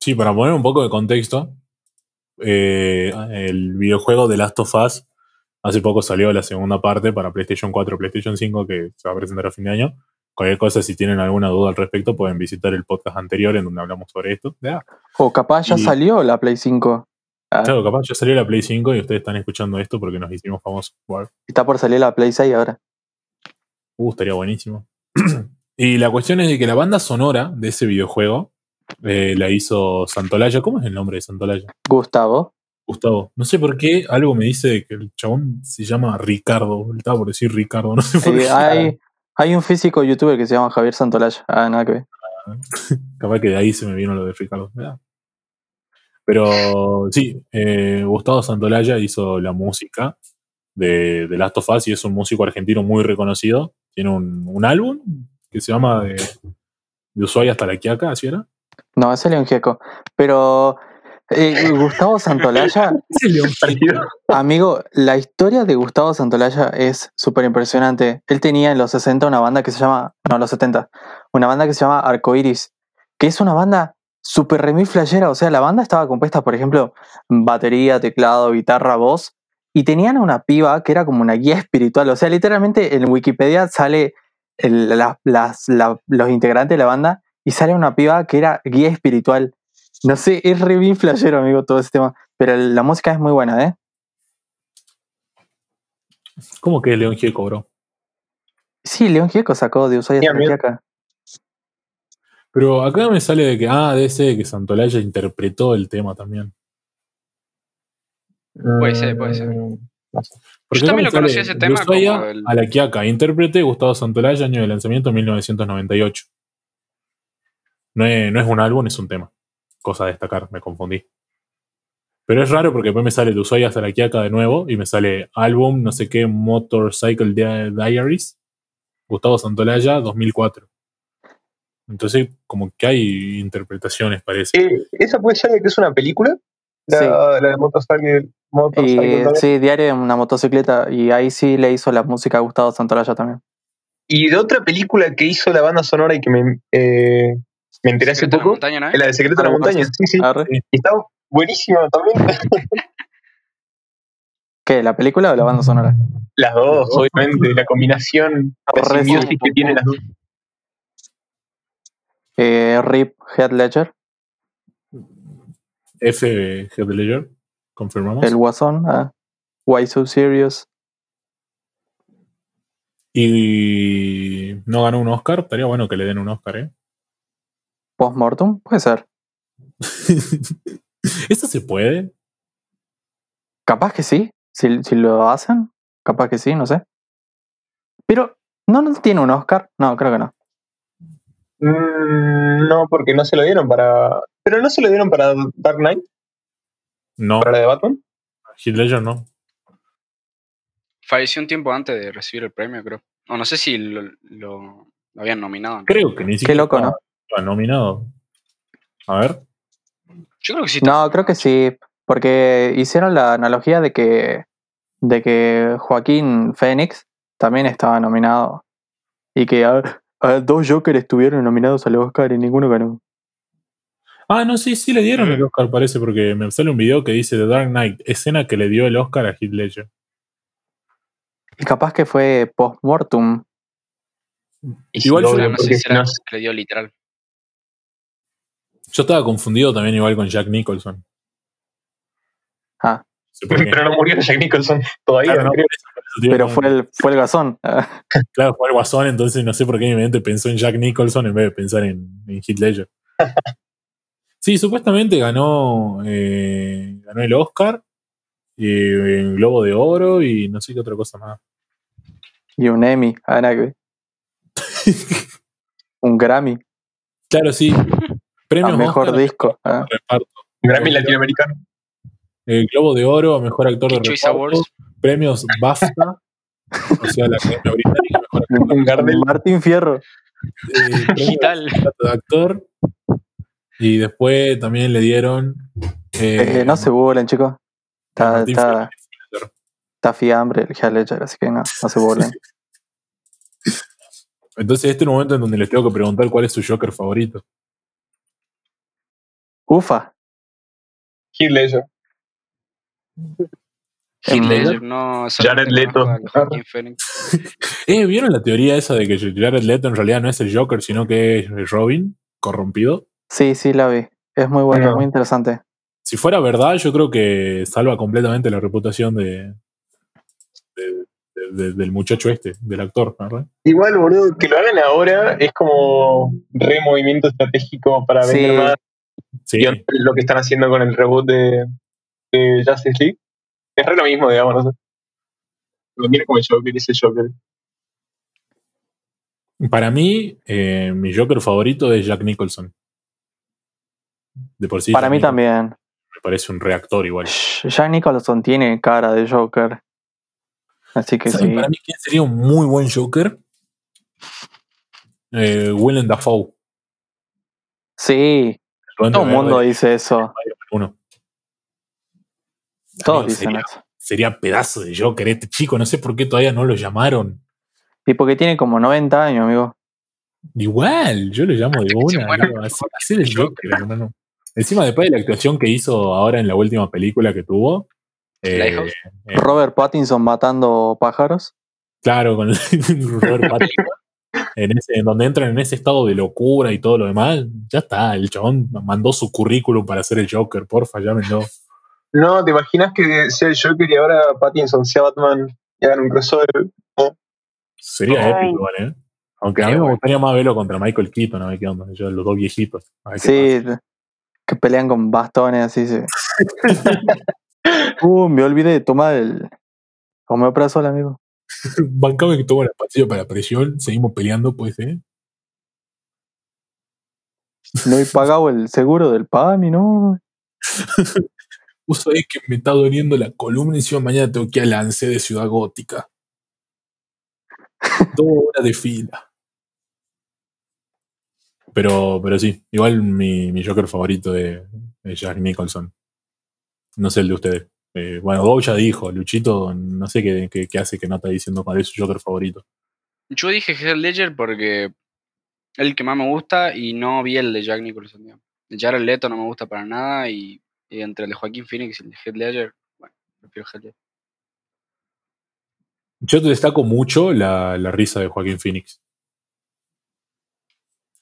[SPEAKER 2] Sí, para poner un poco de contexto, eh, el videojuego de Last of Us hace poco salió la segunda parte para PlayStation 4 PlayStation 5 que se va a presentar a fin de año. Cualquier cosa, si tienen alguna duda al respecto, pueden visitar el podcast anterior en donde hablamos sobre esto.
[SPEAKER 4] O capaz ya
[SPEAKER 2] Y-
[SPEAKER 4] salió la Play 5. Ah,
[SPEAKER 2] Claro, capaz ya salió la Play 5 y ustedes están escuchando esto porque nos hicimos famosos. Bueno,
[SPEAKER 4] Está por salir la Play 6 ahora.
[SPEAKER 2] uh, estaría buenísimo. y la cuestión es de que la banda sonora de ese videojuego eh, la hizo Santolaya. ¿Cómo es el nombre de Santolaya?
[SPEAKER 4] Gustavo.
[SPEAKER 2] Gustavo. No sé por qué algo me dice que el chabón se llama Ricardo. Estaba por decir Ricardo, no sé por
[SPEAKER 4] Eh,
[SPEAKER 2] qué.
[SPEAKER 4] hay, hay un físico youtuber que se llama Javier Santolaya. Ah, nada que ver.
[SPEAKER 2] Capaz que de ahí se me vino lo de Ricardo. Ya. Pero sí, eh, Gustavo Santolaya hizo la música de, de Last of Us y es un músico argentino muy reconocido. Tiene un, un álbum que se llama de, de Ushuaia hasta la Quiaca, ¿así era?
[SPEAKER 4] No, es el León Gieco. Pero eh, Gustavo Santolaya, amigo, la historia de Gustavo Santolaya es súper impresionante. Él tenía en los 60 una banda que se llama, no, en los 70, una banda que se llama Arcoiris, que es una banda súper remil flashera. O sea, la banda estaba compuesta, por ejemplo, batería, teclado, guitarra, voz, y tenían a una piba que era como una guía espiritual. O sea, literalmente en Wikipedia sale el- la- las- la- los integrantes de la banda y sale una piba que era guía espiritual. No sé, es re bien flashero, amigo, todo ese tema. Pero la música es muy buena, ¿eh?
[SPEAKER 2] ¿Cómo que León Gieco, bro?
[SPEAKER 4] Sí, León Gieco sacó de Ushuaia
[SPEAKER 3] Sí,
[SPEAKER 4] acá.
[SPEAKER 2] Pero acá me sale de que, ah, de ese que Santolaya interpretó el tema también.
[SPEAKER 1] Puede ser, puede ser.
[SPEAKER 3] Mm.
[SPEAKER 2] Porque
[SPEAKER 1] Yo también lo conocí ese tema
[SPEAKER 2] Ushuaia
[SPEAKER 1] como el-
[SPEAKER 2] A la Quiaca, intérprete Gustavo Santolaya, año de lanzamiento 1998. No es, no es un álbum, es un tema. Cosa a destacar, me confundí. Pero es raro porque después me sale de Ushuaia hasta la Quiaca de nuevo y me sale álbum, no sé qué, Motorcycle Di- Diaries, Gustavo Santolaya, 2004. Entonces, como que hay interpretaciones, parece.
[SPEAKER 3] Eh, ¿Esa puede ser que es una película? La,
[SPEAKER 4] Sí.
[SPEAKER 3] la de Motorcycle. Motorcycle
[SPEAKER 4] Y sí, Diario de una motocicleta. Y ahí sí le hizo la música a Gustavo Santolaya también.
[SPEAKER 3] Y de otra película que hizo la banda sonora y que me, eh, me enteré hace
[SPEAKER 1] en la
[SPEAKER 3] poco,
[SPEAKER 1] montaña, ¿no?
[SPEAKER 3] la de Secreto en la Montaña. Sí, sí.
[SPEAKER 4] Arre.
[SPEAKER 3] Y está buenísima también.
[SPEAKER 4] ¿Qué? ¿La película o la banda sonora?
[SPEAKER 3] Las dos,
[SPEAKER 2] Las dos.
[SPEAKER 3] obviamente. La combinación, simbiosis
[SPEAKER 4] sí.
[SPEAKER 3] que tienen las dos.
[SPEAKER 4] Eh, Rip Head Ledger,
[SPEAKER 2] F Heath Ledger, confirmamos.
[SPEAKER 4] El Guasón, ah, Why So Serious.
[SPEAKER 2] Y no ganó un Oscar, estaría bueno que le den un Oscar, ¿eh?
[SPEAKER 4] Postmortem, puede ser.
[SPEAKER 2] ¿Eso se puede?
[SPEAKER 4] Capaz que sí, si, si lo hacen, capaz que sí, no sé. Pero, ¿no, no tiene un Oscar? No, creo que no.
[SPEAKER 3] Mm, no, porque no se lo dieron para. Pero no se lo dieron para Dark Knight,
[SPEAKER 2] No,
[SPEAKER 3] para la de Batman.
[SPEAKER 2] Heath Ledger no.
[SPEAKER 1] Falleció un tiempo antes de recibir el premio, creo. O no sé si lo, lo- lo habían nominado. ¿no?
[SPEAKER 2] Creo que ni siquiera
[SPEAKER 4] loco,
[SPEAKER 2] estaba- nominado. A ver.
[SPEAKER 1] Yo creo que sí.
[SPEAKER 4] No, creo que sí, porque hicieron la analogía de que, de que Joaquín Phoenix también estaba nominado y que ah, ah, dos Joker estuvieron nominados al Oscar y ninguno ganó.
[SPEAKER 2] Ah, no, sí, sí le dieron el Oscar, parece, porque me sale un video que dice The Dark Knight, escena que le dio el Oscar a Heath Ledger.
[SPEAKER 4] Y capaz que fue postmortem.
[SPEAKER 2] Igual
[SPEAKER 1] no sé si
[SPEAKER 3] si no,
[SPEAKER 1] que le dio literal.
[SPEAKER 2] Yo estaba confundido también igual con Jack Nicholson.
[SPEAKER 4] Ah.
[SPEAKER 3] Pero no murió Jack Nicholson todavía.
[SPEAKER 2] Claro, no,
[SPEAKER 3] creo.
[SPEAKER 4] Pero fue el, fue el gasón. Ah,
[SPEAKER 2] Claro, fue el Guasón, entonces no sé por qué mi mente pensó en Jack Nicholson en vez de pensar en, en Heath Ledger. Sí, supuestamente ganó, eh, ganó el Oscar, eh, el Globo de Oro y no sé qué otra cosa más.
[SPEAKER 4] Y un Emmy. Ah, que ver. Un Grammy.
[SPEAKER 2] Claro, sí. Premios
[SPEAKER 4] A mejor
[SPEAKER 2] Oscar,
[SPEAKER 4] disco. Ah,
[SPEAKER 2] reparto.
[SPEAKER 3] Grammy latinoamericano.
[SPEAKER 2] El Globo de Oro a Mejor Actor de
[SPEAKER 1] Choice
[SPEAKER 2] Reparto.
[SPEAKER 1] Awards.
[SPEAKER 2] Premios BAFTA, o sea, la Academia Británica Mejor Actor.
[SPEAKER 4] Martín Fierro.
[SPEAKER 2] eh,
[SPEAKER 1] Digital.
[SPEAKER 2] de actor. Y después también le dieron. eh,
[SPEAKER 4] Eh, no se burlen, chicos. Está,
[SPEAKER 2] Martín
[SPEAKER 4] está, está fiambre el Heath Ledger, así que no, no se burlen.
[SPEAKER 2] Entonces, este es un momento en donde les tengo que preguntar cuál es su Joker favorito.
[SPEAKER 4] Ufa.
[SPEAKER 3] Heath Ledger.
[SPEAKER 1] Heath Ledger, no.
[SPEAKER 3] Jared Leto.
[SPEAKER 2] Eh, ¿Vieron la teoría esa de que Jared Leto en realidad no es el Joker, sino que es Robin, corrompido?
[SPEAKER 4] Sí, sí, la vi. Es muy buena,
[SPEAKER 3] No.
[SPEAKER 4] muy interesante.
[SPEAKER 2] Si fuera verdad, yo creo que salva completamente la reputación de, de- de- de- del muchacho este, del actor, ¿verdad?
[SPEAKER 3] Igual, boludo, que lo hagan ahora es como re movimiento estratégico para
[SPEAKER 4] Sí.
[SPEAKER 3] vender más.
[SPEAKER 2] Sí,
[SPEAKER 3] lo que están haciendo con el reboot de, de Justice League. Es re lo mismo, digamos, no sé. Lo mira como el Joker, ese Joker.
[SPEAKER 2] Para mí, eh, mi Joker favorito es Jack Nicholson. De por sí.
[SPEAKER 4] Para
[SPEAKER 2] Jack
[SPEAKER 4] mí
[SPEAKER 2] Nicholson
[SPEAKER 4] también.
[SPEAKER 2] Me parece un reactor igual.
[SPEAKER 4] Jack Nicholson tiene cara de Joker. Así que
[SPEAKER 2] ¿Saben
[SPEAKER 4] sí.
[SPEAKER 2] para mí quién sería un muy buen Joker? Eh, Willem Dafoe.
[SPEAKER 4] Sí, todo el mundo dice eso.
[SPEAKER 2] Uno.
[SPEAKER 4] Todos
[SPEAKER 2] Amigo,
[SPEAKER 4] dicen
[SPEAKER 2] sería,
[SPEAKER 4] eso.
[SPEAKER 2] sería pedazo de Joker este chico. No sé por qué todavía no lo llamaron.
[SPEAKER 4] Y porque tiene como 90 años, amigo.
[SPEAKER 2] Igual, yo lo llamo de una.
[SPEAKER 1] mejor
[SPEAKER 2] así- así el
[SPEAKER 1] Joker.
[SPEAKER 2] Hermano. Encima, después de la actuación que hizo ahora en la última película que tuvo. eh, eh,
[SPEAKER 4] Robert Pattinson matando pájaros.
[SPEAKER 2] Claro, con el Robert Pattinson. En, ese, en donde entran en ese estado de locura y todo lo demás, ya está, el chabón mandó su currículum para ser el Joker, porfa, llámenlo.
[SPEAKER 3] No, ¿te imaginas que sea el Joker y ahora Pattinson sea Batman y hagan un crossover?
[SPEAKER 2] Sería
[SPEAKER 3] Ay.
[SPEAKER 2] épico, igual, ¿eh? Aunque a mí me gustaría más verlo contra Michael Keaton, a ver qué onda, yo, los dos viejitos.
[SPEAKER 4] Sí, que pelean con bastones, así sí. uh, me olvidé de tomar el homeoprazol, amigo.
[SPEAKER 2] Bancame que tomo la pastilla para presión, seguimos peleando, pues, ¿eh?
[SPEAKER 4] No he pagado el seguro del PAMI, ¿no?
[SPEAKER 2] Vos sabés que me está doliendo la columna y encima mañana tengo que ir a la ANSE de Ciudad Gótica. Dos horas de fila. Pero, pero sí, igual mi, mi Joker favorito es, es Jack Nicholson. No sé el de ustedes. Eh, bueno, ya dijo, Luchito, no sé qué, qué- qué hace que no está diciendo cuál es su Joker favorito.
[SPEAKER 1] Yo dije Heath Ledger porque es el que más me gusta y no vi el de Jack Nicholson. digamos. El Jared Leto no me gusta para nada y, y entre el de Joaquín Phoenix y el de Heath Ledger, bueno, prefiero Heath Ledger.
[SPEAKER 2] Yo te destaco mucho la, la risa de Joaquín Phoenix.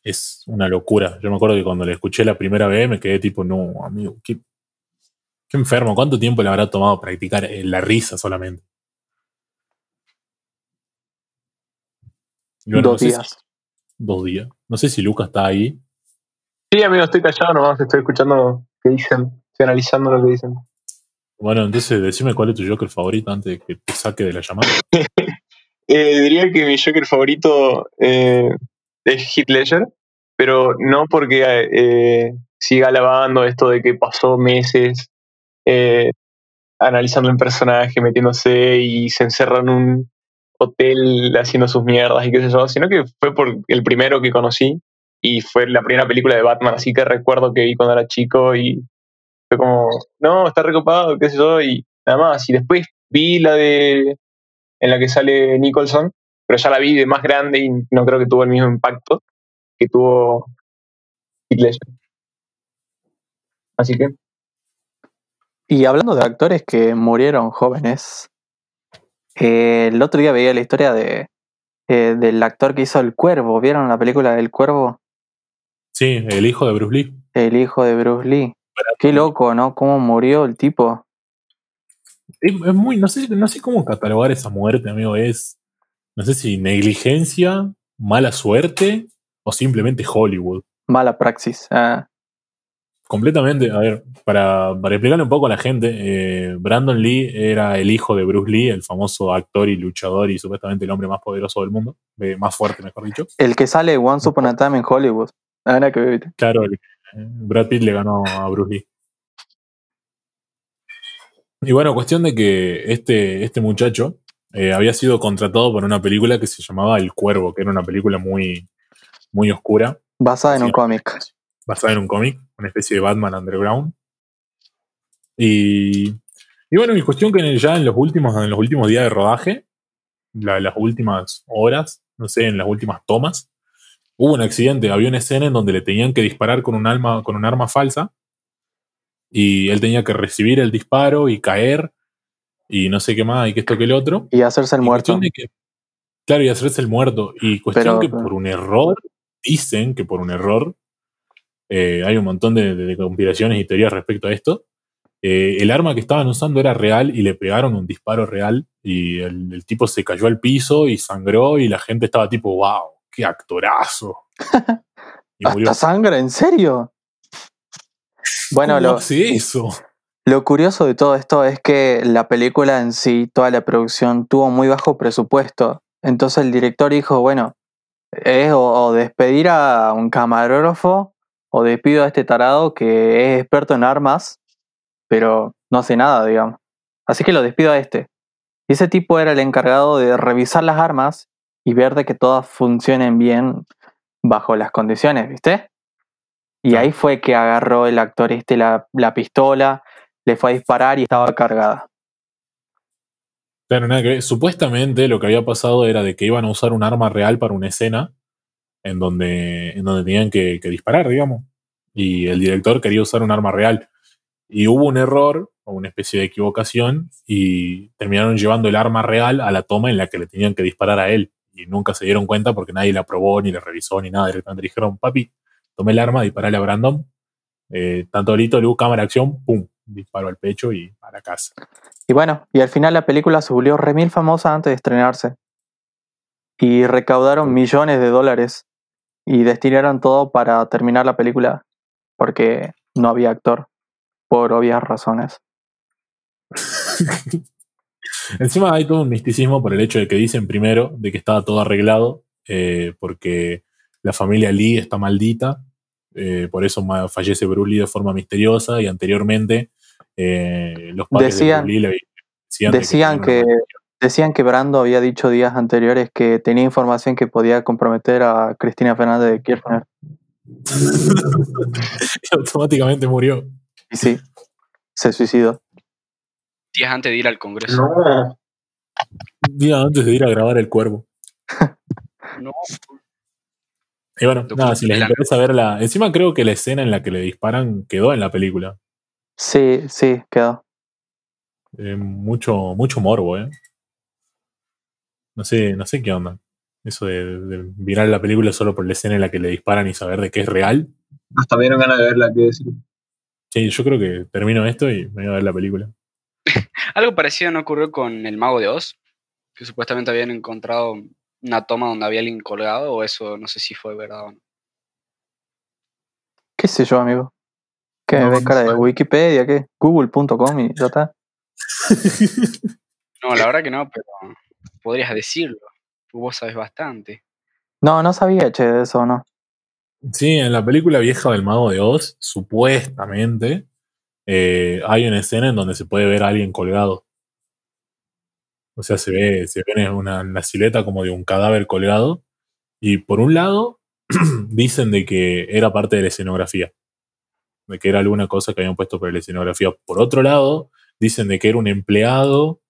[SPEAKER 2] Es una locura. Yo me acuerdo que cuando le escuché la primera vez me quedé tipo, no, amigo, qué, qué enfermo. ¿Cuánto tiempo le habrá tomado practicar eh, la risa solamente?
[SPEAKER 4] Dos
[SPEAKER 2] no sé
[SPEAKER 4] días.
[SPEAKER 2] si- dos días. No sé si Lucas está ahí.
[SPEAKER 3] Sí, amigo, estoy callado nomás, estoy escuchando qué dicen, estoy analizando lo que dicen.
[SPEAKER 2] Bueno, entonces decime cuál es tu Joker favorito antes de que te saque de la llamada.
[SPEAKER 3] Eh, diría que mi Joker favorito eh, es Heath Ledger, pero no porque eh, siga alabando esto de que pasó meses eh, analizando el personaje, metiéndose y se encerra en un hotel haciendo sus mierdas y qué sé yo, sino que fue por el primero que conocí y fue la primera película de Batman, así que recuerdo que vi cuando era chico y fue como, no, está recopado, qué sé yo, y nada más. Y después vi la de en la que sale Nicholson, pero ya la vi de más grande y no creo que tuvo el mismo impacto que tuvo Heath. Así que,
[SPEAKER 4] Y hablando de actores que murieron jóvenes, eh, el otro día veía la historia de, eh, del actor que hizo El Cuervo. ¿Vieron la película del Cuervo?
[SPEAKER 2] Sí, el hijo de Bruce Lee.
[SPEAKER 4] El hijo de Bruce Lee. Qué loco, ¿no? ¿Cómo murió el tipo?
[SPEAKER 2] Es, es muy, no sé, no sé cómo catalogar esa muerte, amigo. Es, no sé si negligencia, mala suerte o simplemente Hollywood.
[SPEAKER 4] Mala praxis. Ah,
[SPEAKER 2] Completamente, a ver, para, para explicarle un poco a la gente, eh, Brandon Lee era el hijo de Bruce Lee, el famoso actor y luchador y supuestamente el hombre más poderoso del mundo, eh, más fuerte, mejor dicho.
[SPEAKER 4] el que sale Once Upon a Time en Hollywood. Ah, nada que.
[SPEAKER 2] Claro, el- eh, Brad Pitt le ganó a Bruce Lee. Y bueno, cuestión de que este, este muchacho había sido contratado por una película que se llamaba El Cuervo, que era una película muy, muy oscura,
[SPEAKER 4] Basada en un cómic.
[SPEAKER 2] basada en un cómic, una especie de Batman Underground. Y, y bueno, y cuestión que ya en los últimos, en los últimos días de rodaje, la- las últimas horas, no sé, en las últimas tomas, hubo un accidente, había una escena en donde le tenían que disparar con un arma, con un arma falsa, y él tenía que recibir el disparo y caer, y no sé qué más, y que esto que el otro.
[SPEAKER 4] Y hacerse el
[SPEAKER 2] Y
[SPEAKER 4] muerto.
[SPEAKER 2] que- claro, y hacerse el muerto. Y cuestión
[SPEAKER 4] Pero-
[SPEAKER 2] que por un error, dicen que por un error, eh, hay un montón de, de- de conspiraciones y teorías respecto a esto. eh, el arma que estaban usando era real y le pegaron un disparo real y el, el tipo se cayó al piso y sangró y la gente estaba tipo, wow, qué actorazo. Y murió.
[SPEAKER 4] ¿Hasta sangre? ¿En serio? Bueno,
[SPEAKER 2] ¿Cómo
[SPEAKER 4] lo,
[SPEAKER 2] hace eso?
[SPEAKER 4] Lo curioso de todo esto es que la película en sí, toda la producción, tuvo muy bajo presupuesto. Entonces el director dijo, bueno, es o, o despedir a un camarógrafo o despido a este tarado que es experto en armas, pero no hace nada, digamos. Así que lo despido a este. Y ese tipo era el encargado de revisar las armas y ver de que todas funcionen bien bajo las condiciones, ¿viste? Y ahí fue que agarró el actor este la, la pistola, le fue a disparar y estaba cargada.
[SPEAKER 2] Claro, nada que ver. Supuestamente lo que había pasado era de que iban a usar un arma real para una escena en donde, en donde tenían que, que disparar, digamos. Y el director quería usar un arma real. Y hubo un error o una especie de equivocación y terminaron llevando el arma real a la toma en la que le tenían que disparar a él. Y nunca se dieron cuenta porque nadie la probó, ni le revisó, ni nada. Directamente dijeron, papi, tomé el arma, disparale a Brandon. Eh, tanto lito, luz, cámara, acción, pum, disparo al pecho y a la casa.
[SPEAKER 4] Y bueno, y al final la película se volvió remil famosa antes de estrenarse. Y recaudaron millones de dólares. Y destinaron todo para terminar la película. Porque no había actor. Por obvias razones.
[SPEAKER 2] Encima hay todo un misticismo por el hecho de que dicen primero de que estaba todo arreglado, eh, porque la familia Lee está maldita, eh, por eso fallece Bruce Lee de forma misteriosa y anteriormente eh, los padres
[SPEAKER 4] Decían-
[SPEAKER 2] de Bruce Lee le decían, de
[SPEAKER 4] Decían que, decían que Brando había dicho días anteriores que tenía información que podía comprometer a Cristina Fernández de Kirchner.
[SPEAKER 2] y automáticamente murió.
[SPEAKER 4] Y sí, se suicidó.
[SPEAKER 1] Días antes de ir al Congreso.
[SPEAKER 3] No.
[SPEAKER 2] Un día antes de ir a grabar El Cuervo.
[SPEAKER 1] No.
[SPEAKER 2] Y bueno, nada, si les
[SPEAKER 1] Documental.
[SPEAKER 2] interesa ver la... Encima creo que la escena en la que le disparan quedó en la película.
[SPEAKER 4] Sí, sí, quedó.
[SPEAKER 2] Eh, mucho, mucho morbo, ¿eh? No sé, no sé qué onda. Eso de, de mirar la película solo por la escena en la que le disparan y saber de qué es real.
[SPEAKER 3] Hasta me dieron ganas de verla, que decir.
[SPEAKER 2] Sí, yo creo que termino esto y me voy a ver la película.
[SPEAKER 1] Algo parecido no ocurrió con El Mago de Oz, que supuestamente habían encontrado una toma donde había alguien colgado, o eso no sé si fue verdad o no.
[SPEAKER 4] ¿Qué sé yo, amigo? ¿Qué me
[SPEAKER 3] No,
[SPEAKER 4] ves
[SPEAKER 3] no
[SPEAKER 4] cara de. Wikipedia? ¿Qué? Google.com y ya está.
[SPEAKER 1] No, la verdad que no, pero podrías decirlo. Vos sabes bastante.
[SPEAKER 4] No, no sabía, che, de eso, ¿no?
[SPEAKER 2] Sí, en la película vieja del Mago de Oz, supuestamente, eh, hay una escena en donde se puede ver a alguien colgado. O sea, se ve, se ve una, una silueta como de un cadáver colgado. Y por un lado, dicen de que era parte de la escenografía. De que era alguna cosa que habían puesto para la escenografía. Por otro lado, dicen de que era un empleado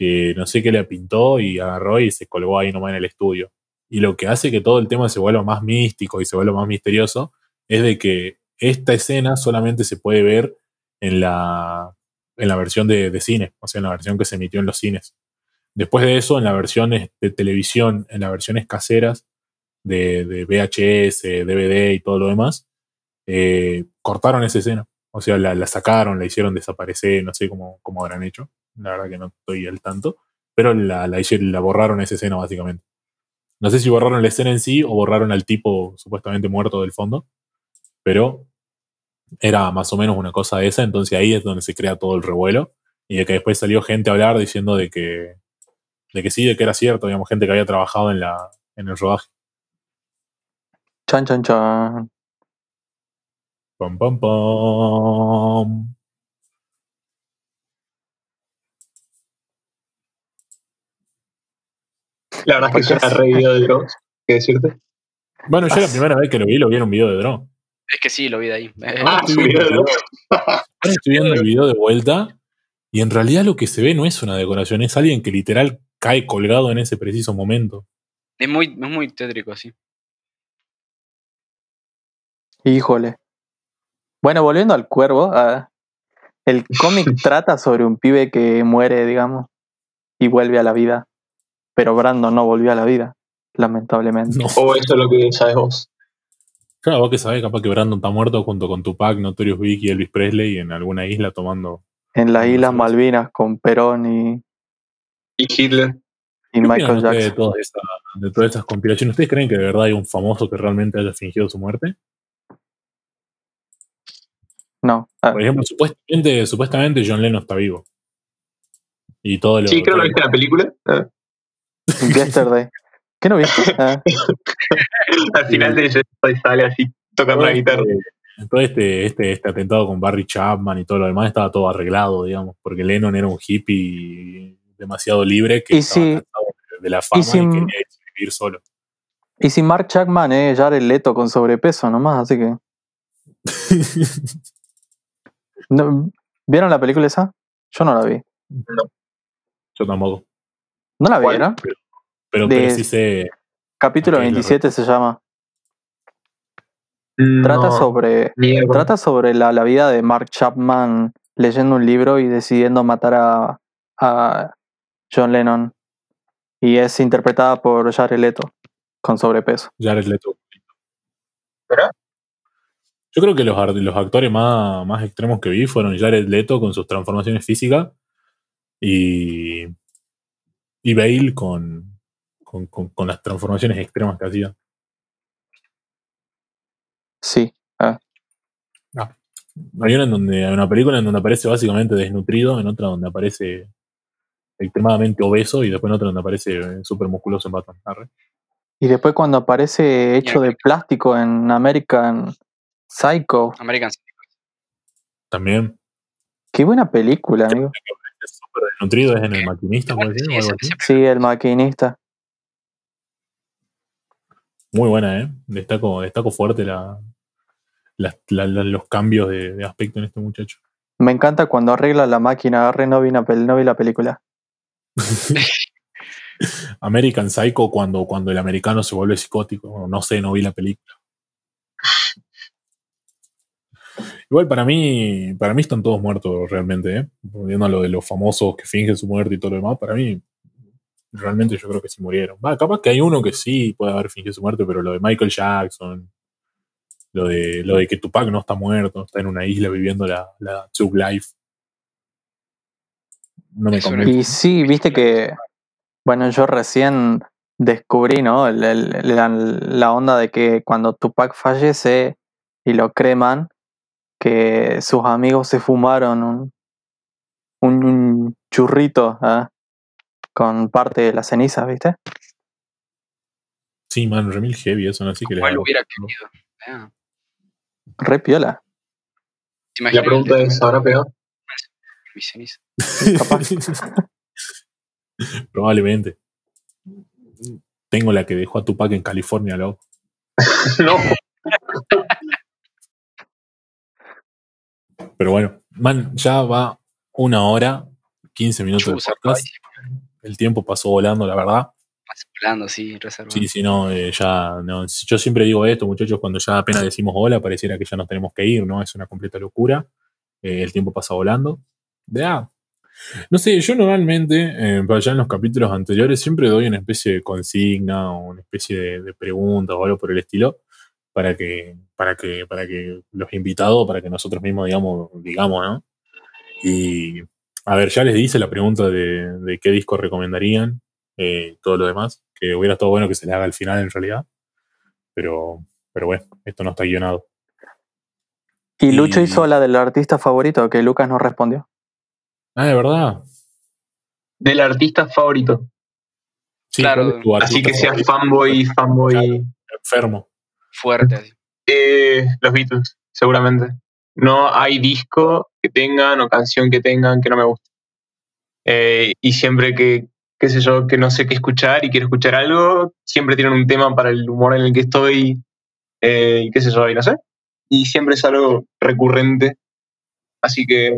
[SPEAKER 2] que no sé qué le pintó y agarró y se colgó ahí nomás en el estudio. Y lo que hace que todo el tema se vuelva más místico y se vuelva más misterioso es de que esta escena solamente se puede ver en la, en la versión de, de cine, o sea, en la versión que se emitió en los cines. Después de eso, en las versiones de televisión, en las versiones caseras de, VHS, DVD y todo lo demás, eh, cortaron esa escena. O sea, la, la sacaron, la hicieron desaparecer, no sé cómo, cómo habrán hecho. La verdad que no estoy al tanto. Pero la, la, borraron esa escena, básicamente. No sé si borraron la escena en sí o borraron al tipo supuestamente muerto del fondo. Pero era más o menos una cosa de esa. Entonces ahí es donde se crea todo el revuelo. Y de que después salió gente a hablar diciendo de que, de que sí, de que era cierto. Digamos, gente que había trabajado en, la, en el rodaje.
[SPEAKER 4] Chan, chan, chan.
[SPEAKER 2] Pam, pam, pam.
[SPEAKER 3] La verdad es que suena re video de Dross, ¿qué decirte?
[SPEAKER 2] Bueno, yo la primera vez que lo vi, lo vi en un video de drone.
[SPEAKER 1] Es que sí, lo vi de ahí. Eh,
[SPEAKER 3] Ah,
[SPEAKER 2] estoy
[SPEAKER 3] su video de Dross.
[SPEAKER 2] Estoy viendo el video de vuelta y en realidad lo que se ve no es una decoración, es alguien que literal cae colgado en ese preciso momento.
[SPEAKER 1] es, muy, es muy tétrico, sí.
[SPEAKER 4] Híjole. Bueno, volviendo al cuervo, ah, el cómic trata sobre un pibe que muere, digamos, y vuelve a la vida. Pero Brandon no volvió a la vida, lamentablemente.
[SPEAKER 2] No.
[SPEAKER 3] O eso es lo que sabes vos.
[SPEAKER 2] Claro, vos que sabés, capaz que Brandon está muerto junto con Tupac, Notorious Big y Elvis Presley en alguna isla tomando.
[SPEAKER 4] En las Islas. Malvinas con Perón y,
[SPEAKER 3] Y Hitler.
[SPEAKER 4] y
[SPEAKER 2] ¿Qué opinan
[SPEAKER 4] Michael
[SPEAKER 2] ustedes de
[SPEAKER 4] Jackson.
[SPEAKER 2] todas, esas, de todas esas compilaciones? ¿Ustedes creen que de verdad hay un famoso que realmente haya fingido su muerte?
[SPEAKER 4] No, ah,
[SPEAKER 2] Por ejemplo, supuestamente, supuestamente John Lennon está vivo. Y todo lo
[SPEAKER 3] Sí, creo
[SPEAKER 2] todo-
[SPEAKER 3] que viste la película. Ah.
[SPEAKER 4] Yesterday. ¿Qué no viste? Ah,
[SPEAKER 3] Al final de ese sale así tocando la guitarra.
[SPEAKER 2] este- todo este, este, este atentado con Barry Chapman y todo lo demás estaba todo arreglado, digamos, porque Lennon era un hippie demasiado libre que
[SPEAKER 4] Y
[SPEAKER 2] estaba
[SPEAKER 4] si-
[SPEAKER 2] de- la fama y,
[SPEAKER 4] si-
[SPEAKER 2] quería vivir solo.
[SPEAKER 4] Y si Mark Chapman es Jared Leto con sobrepeso nomás, así que. No, ¿Vieron la película esa? Yo no la vi.
[SPEAKER 2] Yo tampoco.
[SPEAKER 4] ¿No la
[SPEAKER 3] ¿Cuál?
[SPEAKER 4] vieron?
[SPEAKER 2] Pero,
[SPEAKER 4] De-
[SPEAKER 2] pero sí sé.
[SPEAKER 4] Capítulo
[SPEAKER 2] Ok, la
[SPEAKER 4] 27 se llama.
[SPEAKER 3] No,
[SPEAKER 4] Trata sobre. Trata sobre la, la vida de Mark Chapman leyendo un libro y decidiendo matar a, a John Lennon. Y es interpretada por Jared Leto, con sobrepeso.
[SPEAKER 2] Jared Leto.
[SPEAKER 3] ¿Verdad?
[SPEAKER 2] Yo creo que los, los actores más, más extremos que vi fueron Jared Leto con sus transformaciones físicas y, y Bale con, con, con- con las transformaciones extremas que hacía.
[SPEAKER 4] Sí. ah.
[SPEAKER 2] Hay una en donde hay una película en donde aparece básicamente desnutrido, en otra donde aparece extremadamente obeso y después en otra donde aparece súper musculoso en Batman. Arre.
[SPEAKER 4] Y después cuando aparece hecho de plástico en American Psycho.
[SPEAKER 1] American
[SPEAKER 2] También
[SPEAKER 4] Qué buena película, amigo.
[SPEAKER 2] es súper desnutrido, es en el maquinista,
[SPEAKER 1] Sí,
[SPEAKER 4] el maquinista.
[SPEAKER 2] Muy buena, ¿eh? Destaco, destaco fuerte la, la- la- la- los cambios de, de aspecto en este muchacho.
[SPEAKER 4] Me encanta cuando arregla la máquina. No vi, una no vi la película.
[SPEAKER 2] American Psycho cuando, cuando el americano se vuelve psicótico. No sé, no vi la película. Igual para mí, para mí están todos muertos realmente, ¿eh? Volviendo a lo de los famosos que fingen su muerte y todo lo demás, para mí realmente yo creo que sí murieron. Va, capaz que hay uno que sí puede haber fingido su muerte, pero lo de Michael Jackson, lo de, lo de que Tupac no está muerto, está en una isla viviendo la, la Tug Life. No me convence.
[SPEAKER 4] Y sí, viste que. Bueno, yo recién descubrí, ¿no? El- el- la, la onda de que cuando Tupac fallece y lo creman, que sus amigos se fumaron un, un, un churrito ¿ah? Con parte de las cenizas, ¿viste?
[SPEAKER 2] Sí, man, remil heavy eso, ¿no? Así que
[SPEAKER 1] Igual
[SPEAKER 2] hago-
[SPEAKER 1] hubiera querido.
[SPEAKER 4] Re piola.
[SPEAKER 1] ¿te
[SPEAKER 3] La pregunta es, ¿habrá pegado?
[SPEAKER 1] mi ceniza?
[SPEAKER 2] Probablemente. Tengo la que dejó a Tupac en California, loco.
[SPEAKER 3] no.
[SPEAKER 2] Pero bueno, man, ya va una hora, 15 minutos de
[SPEAKER 1] Chusa,
[SPEAKER 2] podcast. El tiempo pasó volando, la verdad.
[SPEAKER 1] Vas volando, sí, reserva.
[SPEAKER 2] Sí, sí, no, eh, ya, no. Yo siempre digo esto, muchachos, cuando ya apenas decimos hola, pareciera que ya nos tenemos que ir, ¿no? Es una completa locura. Eh, el tiempo pasa volando. Ya. No sé, yo normalmente, eh, ya en los capítulos anteriores, siempre doy una especie de consigna o una especie de, de pregunta o algo por el estilo, para que, para que, para que los invitados, para que nosotros mismos digamos, digamos, ¿no? Y a ver, ya les hice la pregunta de, de qué disco recomendarían, eh, todo lo demás, que hubiera estado bueno que se le haga al final en realidad. Pero, pero bueno, esto no está guionado.
[SPEAKER 4] Y Lucho
[SPEAKER 2] Y-
[SPEAKER 4] hizo la del artista favorito, que Lucas no respondió.
[SPEAKER 2] Ah, de verdad.
[SPEAKER 3] Del artista favorito.
[SPEAKER 2] Sí,
[SPEAKER 1] Claro,
[SPEAKER 2] ¿cuál es tu
[SPEAKER 3] Así que sea
[SPEAKER 2] favorito?
[SPEAKER 3] fanboy, fanboy.
[SPEAKER 2] enfermo.
[SPEAKER 1] Fuerte.
[SPEAKER 3] Eh, los Beatles, seguramente. No hay disco que tengan o canción que tengan que no me guste. Eh, y siempre que, qué sé yo, que no sé qué escuchar y quiero escuchar algo, siempre tienen un tema para el humor en el que estoy eh, y qué sé yo, y no sé. Y siempre es algo recurrente. Así que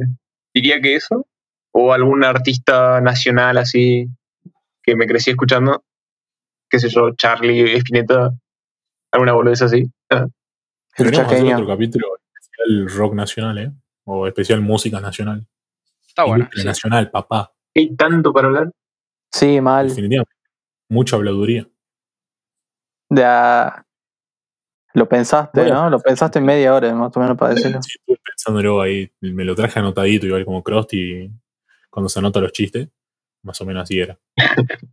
[SPEAKER 3] diría que eso. O algún artista nacional así que me crecí escuchando. Qué sé yo, Charlie, Spinetta, alguna boludez así. Ah,
[SPEAKER 2] hacer
[SPEAKER 4] chaqueño.
[SPEAKER 2] otro capítulo especial rock nacional, ¿eh? O especial música nacional.
[SPEAKER 1] Está bueno. Sí.
[SPEAKER 2] nacional, papá.
[SPEAKER 3] Hay tanto para hablar.
[SPEAKER 4] Sí, mal.
[SPEAKER 2] Definitivamente. Mucha habladuría.
[SPEAKER 4] De a- Lo pensaste,
[SPEAKER 2] Bueno.
[SPEAKER 4] ¿no? Lo pensaste en media hora, más o menos, para decirlo.
[SPEAKER 2] Sí, estuve pensándolo ahí. Me lo traje anotadito, igual como Krusty cuando se anota los chistes. Más o menos así era.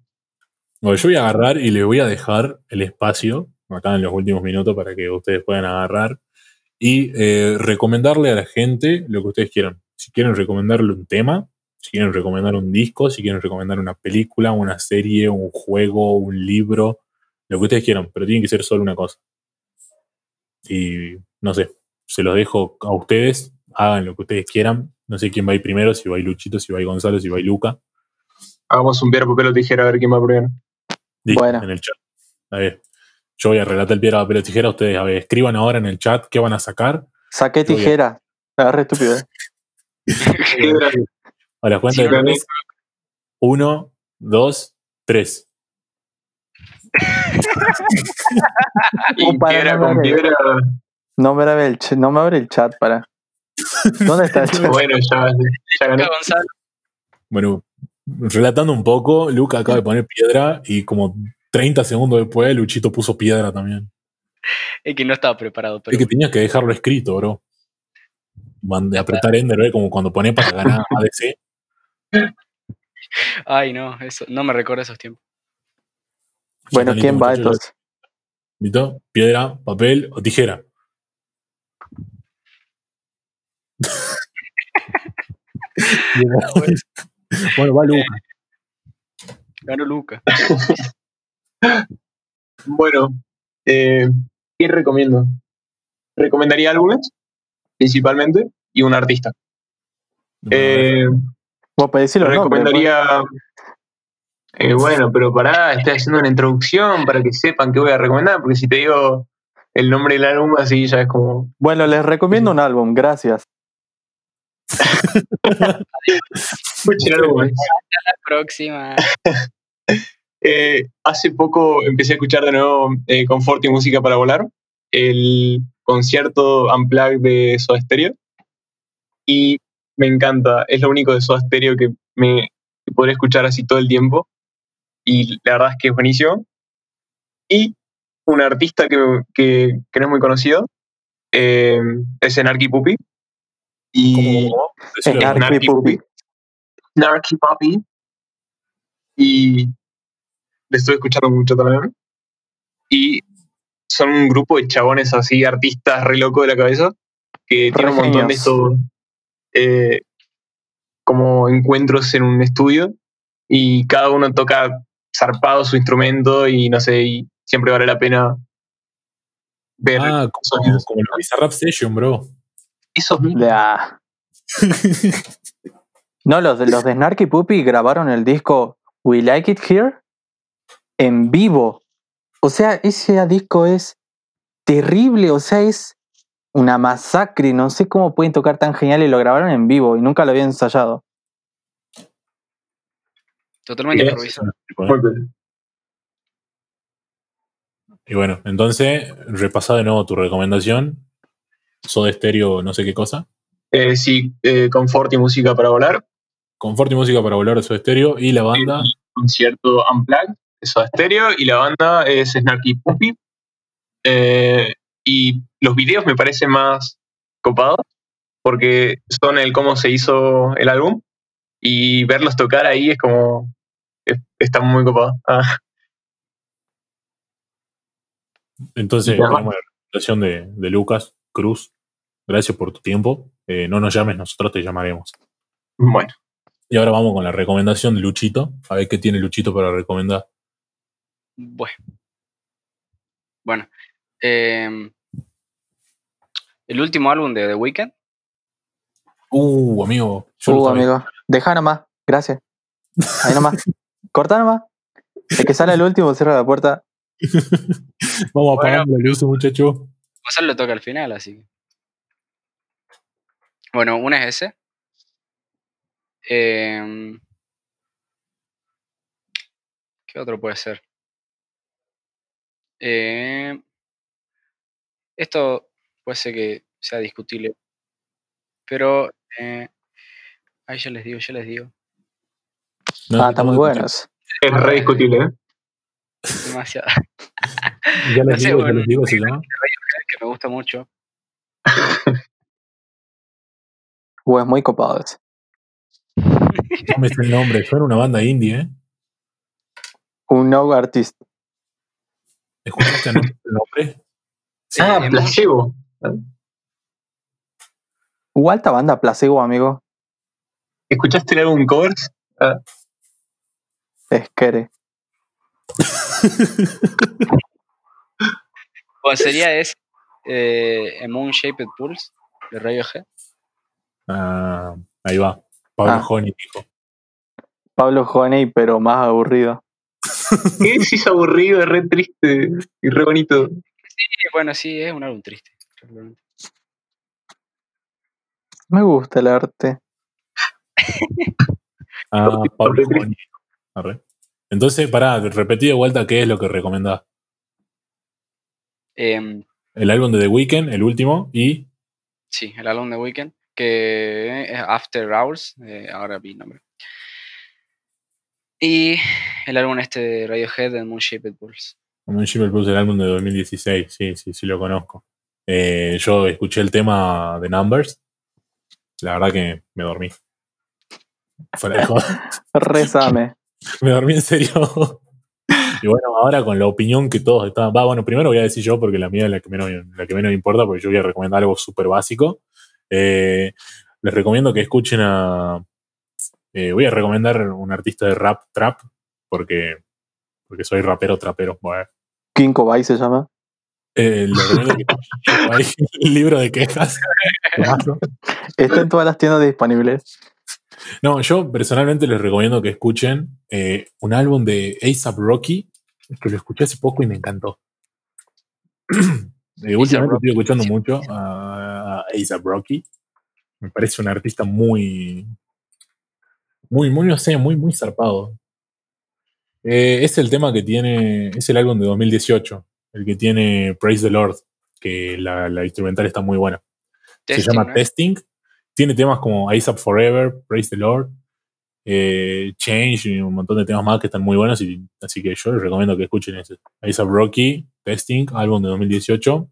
[SPEAKER 2] Bueno, yo voy a agarrar y le voy a dejar el espacio acá en los últimos minutos para que ustedes puedan agarrar y eh, recomendarle a la gente lo que ustedes quieran. Si quieren recomendarle un tema, si quieren recomendar un disco, si quieren recomendar una película, una serie, un juego, un libro, lo que ustedes quieran, pero tiene que ser solo una cosa. Y no sé, se los dejo a ustedes, hagan lo que ustedes quieran. No sé quién va a ir primero, si va a ir Luchito, si va a ir Gonzalo, si va a ir Luca.
[SPEAKER 3] Hagamos un piedra, papel o tijera a ver quién va primero.
[SPEAKER 4] Bueno.
[SPEAKER 2] en el chat. A ver, yo voy a relatar el piedra, papel o tijera. Ustedes, a ver, escriban ahora en el chat qué van a sacar.
[SPEAKER 4] Saqué tijera. La agarré estúpido. ¿eh?
[SPEAKER 3] Piedra,
[SPEAKER 2] A la cuenta
[SPEAKER 3] Sí,
[SPEAKER 2] de tres. Uno, dos, tres.
[SPEAKER 3] y piedra
[SPEAKER 4] no,
[SPEAKER 3] con piedra.
[SPEAKER 4] No me abre el, ch- no me abre el chat para. ¿Dónde está el chat?
[SPEAKER 3] Bueno, ya, ya gané.
[SPEAKER 2] Bueno, relatando un poco, Luca acaba de poner piedra y como 30 segundos después, Luchito puso piedra también.
[SPEAKER 1] Es que no estaba preparado, pero
[SPEAKER 2] es que tenías que dejarlo escrito, bro. De apretar Ender, ¿eh? como cuando pone para ganar ADC.
[SPEAKER 1] Ay, no, eso, no me recuerdo esos tiempos.
[SPEAKER 4] Bueno, ¿quién va entonces?
[SPEAKER 2] ¿Listo? Piedra, papel o tijera. bueno, va Luca.
[SPEAKER 1] Ganó Luca.
[SPEAKER 3] Bueno, eh, ¿qué recomiendo? Recomendaría álbumes, principalmente, y un artista. Eh,
[SPEAKER 4] Vos podés decir los nombres,
[SPEAKER 3] recomendaría. Eh, bueno, pero pará, estoy haciendo una introducción para que sepan qué voy a recomendar, porque si te digo el nombre del álbum, así ya es como.
[SPEAKER 4] Bueno, les recomiendo un álbum, gracias.
[SPEAKER 3] Escuchen álbumes.
[SPEAKER 1] La próxima.
[SPEAKER 3] Eh, hace poco empecé a escuchar de nuevo eh, Confort y Música para Volar, el concierto Unplugged de Soda Stereo. Y me encanta, es lo único de Soda Stereo que me que podré escuchar así todo el tiempo. Y la verdad es que es buenísimo. Y un artista que, que, que no es muy conocido eh, es Enarky Puppy. Y.
[SPEAKER 4] Snarky Puppy.
[SPEAKER 3] Y le estoy escuchando mucho también. Y son un grupo de chabones así, artistas re locos de la cabeza, que tienen un montón de estos eh, como encuentros en un estudio y cada uno toca zarpado su instrumento y no sé, y siempre vale la pena ver
[SPEAKER 2] Ah, como,
[SPEAKER 3] sonidos.
[SPEAKER 2] como la Bizarrap Session, bro.
[SPEAKER 3] esos mismos.
[SPEAKER 4] De a- No, los de, los de Snarky Puppy grabaron el disco We Like It Here en vivo. O sea, ese disco es terrible, o sea, es una masacre. No sé cómo pueden tocar tan genial y lo grabaron en vivo y nunca lo habían ensayado.
[SPEAKER 1] Totalmente improvisado.
[SPEAKER 2] Y bueno, entonces, repasá de nuevo tu recomendación. Soda Stereo, no sé qué cosa.
[SPEAKER 3] Eh, sí, eh, confort y música para volar.
[SPEAKER 2] Confort y música para volar de Soda Stereo. Y la banda.
[SPEAKER 3] concierto Unplugged Soda Stereo y la banda es Snarky Puppy. Eh, y los videos me parecen más copados porque son el cómo se hizo el álbum y verlos tocar ahí es como es- está muy copado. Ah,
[SPEAKER 2] Entonces, la recomendación de, de Lucas Cruz. Gracias por tu tiempo. Eh, no nos llames, nosotros te llamaremos.
[SPEAKER 3] bueno,
[SPEAKER 2] Y ahora vamos con la recomendación de Luchito. A ver qué tiene Luchito para recomendar.
[SPEAKER 1] Bueno. Bueno. em, el último álbum de The Weeknd.
[SPEAKER 2] Uh, amigo. yo
[SPEAKER 4] Uh, amigo. Deja nomás. Gracias. Ahí nomás. Corta nomás. El que sale el último cierra la puerta.
[SPEAKER 2] Vamos a
[SPEAKER 1] Bueno.
[SPEAKER 2] apagar la luz, muchacho.
[SPEAKER 1] Gonzalo lo toca al final, así que. Bueno, una es ese. Em, ¿Qué otro puede ser? Em, esto puede ser que sea discutible. Pero. eh, ahí ya les digo, ya les digo.
[SPEAKER 2] No,
[SPEAKER 4] ah, está muy
[SPEAKER 2] no,
[SPEAKER 4] bueno. eso.
[SPEAKER 3] es re discutible, ¿eh?
[SPEAKER 1] Demasiado.
[SPEAKER 2] Ya
[SPEAKER 1] No
[SPEAKER 2] les
[SPEAKER 1] sé,
[SPEAKER 2] digo, ya les digo, se llama.
[SPEAKER 1] que me gusta mucho.
[SPEAKER 4] Uh, es muy copado eso.
[SPEAKER 2] No me sé el nombre. Suena una banda indie, ¿eh?
[SPEAKER 4] Un no artist.
[SPEAKER 2] ¿Escuchaste el nombre?
[SPEAKER 1] Sí,
[SPEAKER 3] ah,
[SPEAKER 1] es
[SPEAKER 3] placebo.
[SPEAKER 4] Uh, alta banda, placebo, amigo.
[SPEAKER 3] ¿Escuchaste el álbum Covers? Ah,
[SPEAKER 4] Es que
[SPEAKER 1] O sería ese. Eh, Moon Shaped Pulse de Radiohead.
[SPEAKER 2] Ah, ahí va. Pablo
[SPEAKER 4] Ah.
[SPEAKER 2] Honey dijo.
[SPEAKER 4] Pablo Honey, pero más aburrido.
[SPEAKER 3] ¿Qué es aburrido, es re triste y re bonito?
[SPEAKER 1] Sí, bueno, sí, es un álbum triste. realmente.
[SPEAKER 4] Me gusta el arte.
[SPEAKER 2] Ah, Pablo. Arre. Entonces, pará, repetí de vuelta qué es lo que recomendás.
[SPEAKER 1] Em,
[SPEAKER 2] El álbum de The Weeknd, el último, y
[SPEAKER 1] sí, el álbum de Weekend, que es After Hours, eh, ahora vi el nombre. Y el álbum este de Radiohead, de Moon Shaped Pulse.
[SPEAKER 2] Moon Shaped Pulse, el álbum de 2016. Sí, sí, sí lo conozco. Eh, yo escuché el tema de Numbers. La verdad que me dormí. Fuera de joda.
[SPEAKER 4] Rezame.
[SPEAKER 2] me dormí en serio. y bueno, ahora con la opinión que todos estaban. Va, bueno, primero voy a decir yo porque la mía es la que menos, la que menos me importa, porque yo voy a recomendar algo súper básico. Eh, les recomiendo que escuchen a. eh, voy a recomendar un artista de rap trap, porque, porque soy rapero trapero. Bueno,
[SPEAKER 4] King Kobay se llama.
[SPEAKER 2] eh, les recomiendo que hay el libro de quejas.
[SPEAKER 4] Está en todas las tiendas disponibles.
[SPEAKER 2] No, yo personalmente les recomiendo que escuchen eh, un álbum de ASAP Rocky, que lo escuché hace poco y me encantó. Eh, últimamente
[SPEAKER 1] Rocky,
[SPEAKER 2] estoy escuchando mucho a ASAP Rocky. Me parece un artista muy, muy, muy, no sé, muy, muy zarpado. Eh, es el tema que tiene, es el álbum de 2018, el que tiene Praise the Lord, que la, la instrumental está muy buena. Se llama
[SPEAKER 1] ¿no?
[SPEAKER 2] Testing. Tiene temas como ASAP Forever, Praise the Lord, eh, Change y un montón de temas más que están muy buenos. Y, así que yo les recomiendo que escuchen ese. ASAP Rocky, Testing, álbum de 2018.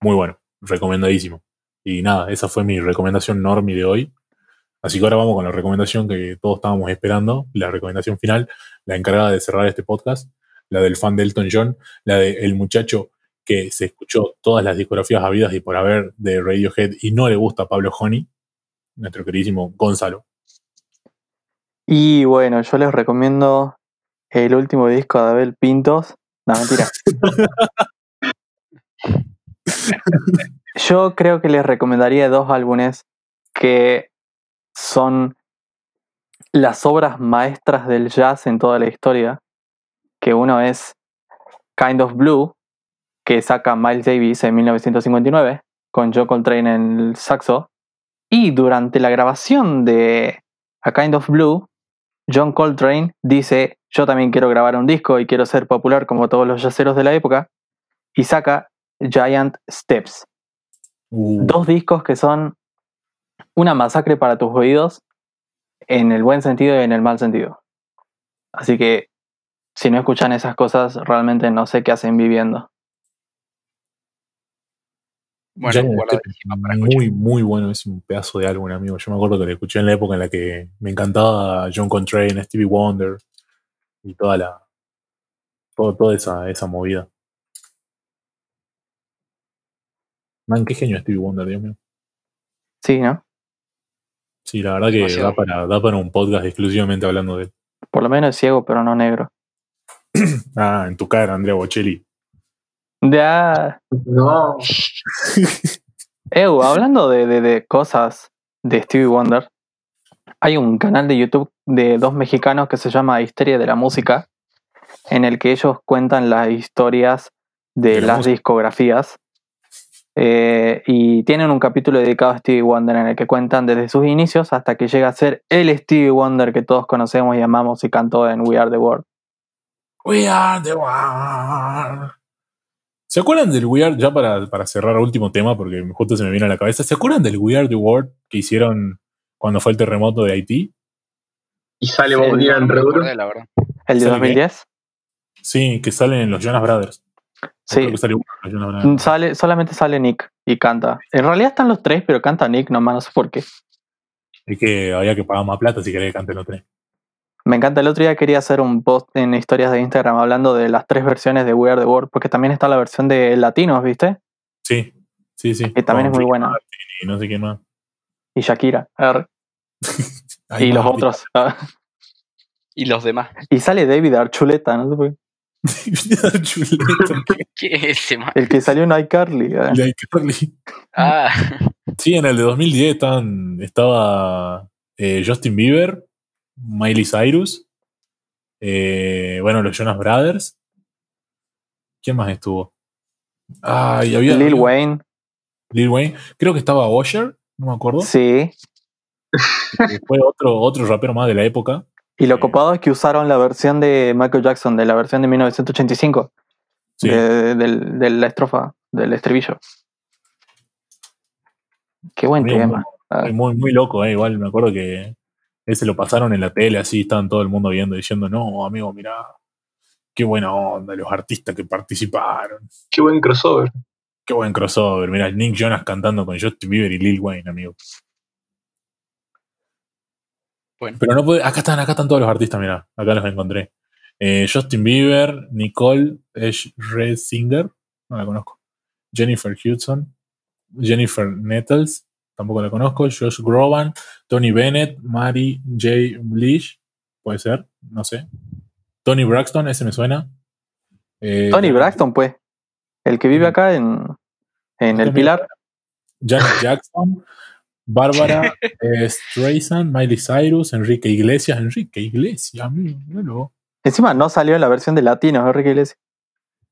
[SPEAKER 2] Muy bueno, recomendadísimo. Y nada, esa fue mi recomendación normie de hoy. Así que ahora vamos con la recomendación que todos estábamos esperando, la recomendación final, la encargada de cerrar este podcast, la del fan de Elton John, la del muchacho que se escuchó todas las discografías habidas y por haber de Radiohead y no le gusta a Pablo Honey, nuestro queridísimo Gonzalo.
[SPEAKER 4] Y bueno, yo les recomiendo el último disco de Abel Pintos. No, mentira. Yo creo que les recomendaría dos álbumes que son las obras maestras del jazz en toda la historia. Que uno es Kind of Blue, que saca Miles Davis en 1959, con Joe Coltrane en el saxo. Y durante la grabación de A Kind of Blue, John Coltrane dice, yo también quiero grabar un disco y quiero ser popular como todos los yaceros de la época, y saca Giant Steps.
[SPEAKER 2] Uh,
[SPEAKER 4] Dos discos que son una masacre para tus oídos, en el buen sentido y en el mal sentido. Así que si no escuchan esas cosas, realmente no sé qué hacen viviendo.
[SPEAKER 1] Bueno,
[SPEAKER 2] Step,
[SPEAKER 1] para
[SPEAKER 2] muy, muy bueno. Es un pedazo de álbum, amigo. Yo me acuerdo que lo escuché en la época en la que me encantaba John Coltrane, Stevie Wonder y toda la. todo- toda esa, esa movida. Man, qué genio Stevie Wonder, Dios mío.
[SPEAKER 4] Sí, ¿no?
[SPEAKER 2] Sí, la verdad que
[SPEAKER 1] Demasiado.
[SPEAKER 2] da para, da para un podcast exclusivamente hablando de él.
[SPEAKER 4] Por lo menos es ciego, pero no negro.
[SPEAKER 2] Ah, en tu cara, Andrea Bocelli.
[SPEAKER 4] Ya.
[SPEAKER 3] No.
[SPEAKER 4] Ew, hablando de, de- de cosas de Stevie Wonder, hay un canal de YouTube de dos mexicanos que se llama Historia de la Música, en el que ellos cuentan las historias de,
[SPEAKER 2] De la
[SPEAKER 4] las
[SPEAKER 2] música.
[SPEAKER 4] discografías. Eh, y tienen un capítulo dedicado a Stevie Wonder en el que cuentan desde sus inicios hasta que llega a ser el Stevie Wonder que todos conocemos y amamos y cantó en We Are the World.
[SPEAKER 2] We are the world. ¿Se acuerdan del We Are, ya para, para cerrar último tema, porque justo se me viene a la cabeza, ¿se acuerdan del We Are the World que hicieron cuando fue el terremoto de Haití?
[SPEAKER 3] Y sale Bob Dylan re.
[SPEAKER 4] ¿El de
[SPEAKER 2] ¿Sabe qué?
[SPEAKER 4] 2010?
[SPEAKER 2] Sí, que salen en los Jonas Brothers.
[SPEAKER 4] Sí.
[SPEAKER 2] Uno
[SPEAKER 4] Mm. Sale, solamente sale Nick y canta. En realidad están los tres, pero canta Nick nomás, no sé por qué.
[SPEAKER 2] Es que había que pagar más plata si quería que canten los tres.
[SPEAKER 4] Me encanta, el otro día quería hacer un post en historias de Instagram hablando de las tres versiones de We Are the World, porque también está la versión de latinos, ¿viste?
[SPEAKER 2] Sí, sí, sí.
[SPEAKER 4] Que también
[SPEAKER 2] Con
[SPEAKER 4] es muy buena.
[SPEAKER 2] Y no sé quién más.
[SPEAKER 4] Y Shakira. y los otros. ah.
[SPEAKER 1] Y los demás.
[SPEAKER 4] Y sale David Archuleta, no El que salió en iCarly. ah.
[SPEAKER 2] de iCarly.
[SPEAKER 1] Ah,
[SPEAKER 2] Sí, en el de 2010 estaban, estaba eh, Justin Bieber, Miley Cyrus, eh, bueno, los Jonas Brothers. ¿Quién más estuvo? Ah, y había
[SPEAKER 4] Lil
[SPEAKER 2] había-
[SPEAKER 4] Wayne.
[SPEAKER 2] Lil Wayne. Creo que estaba Usher, no me acuerdo.
[SPEAKER 4] Sí.
[SPEAKER 2] Y Fue otro, otro rapero más de la época.
[SPEAKER 4] Y lo copado es que usaron la versión de Michael Jackson, de la versión de 1985,
[SPEAKER 2] Sí.
[SPEAKER 4] de, del- de la estrofa, del estribillo. Qué buen
[SPEAKER 2] Muy,
[SPEAKER 4] tema. Ah,
[SPEAKER 2] muy, muy, muy loco, eh. Igual me acuerdo que ese lo pasaron en la tele, así estaban todo el mundo viendo, diciendo, no, amigo, mirá, qué buena onda, los artistas que participaron.
[SPEAKER 3] Qué buen crossover.
[SPEAKER 2] Qué buen crossover. Mira, Nick Jonas cantando con Justin Bieber y Lil Wayne, amigo.
[SPEAKER 1] Bueno.
[SPEAKER 2] Pero no puede. Acá están, acá están todos los artistas, mira. Acá los encontré. Eh, Justin Bieber, Nicole Singer, no la conozco. Jennifer Hudson, Jennifer Nettles, tampoco la conozco. Josh Groban, Tony Bennett, Mary J. Blish, puede ser, no sé. Tony Braxton, ese me suena. Eh,
[SPEAKER 4] Tony Braxton, pues. El que vive acá en, en El. Pilar.
[SPEAKER 2] Janet Jackson, Bárbara eh, Streisand, Miley Cyrus, Enrique Iglesias, Enrique Iglesias, míralo.
[SPEAKER 4] Encima no salió en la versión de latinos, Enrique Iglesias.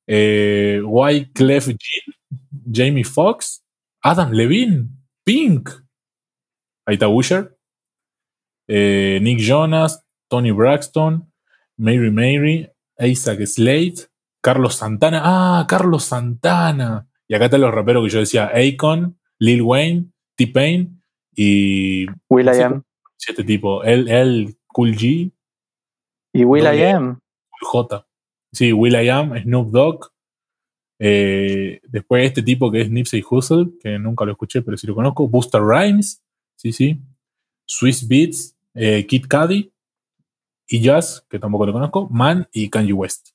[SPEAKER 2] Eh, Wyclef Jean, Jamie Foxx, Adam Levine, Pink. Ahí está Usher. Eh, Nick Jonas, Tony Braxton, Mary Mary, Isaac Slade, Carlos Santana. Ah, Carlos Santana. Y acá están los raperos que yo decía: Akon, Lil Wayne, T-Pain y
[SPEAKER 4] Will I Am.
[SPEAKER 2] este tipo, el, el Cool G,
[SPEAKER 4] Y Will I
[SPEAKER 2] doble-
[SPEAKER 4] Am.
[SPEAKER 2] J. Sí, Will I Am, Snoop Dogg. Eh, después este tipo que es Nipsey Hussle, que nunca lo escuché, pero sí lo conozco. Buster Rhymes, sí, sí. Swiss Beats, eh, Kid Cudi y Jazz, que tampoco lo conozco. Man y Kanye West.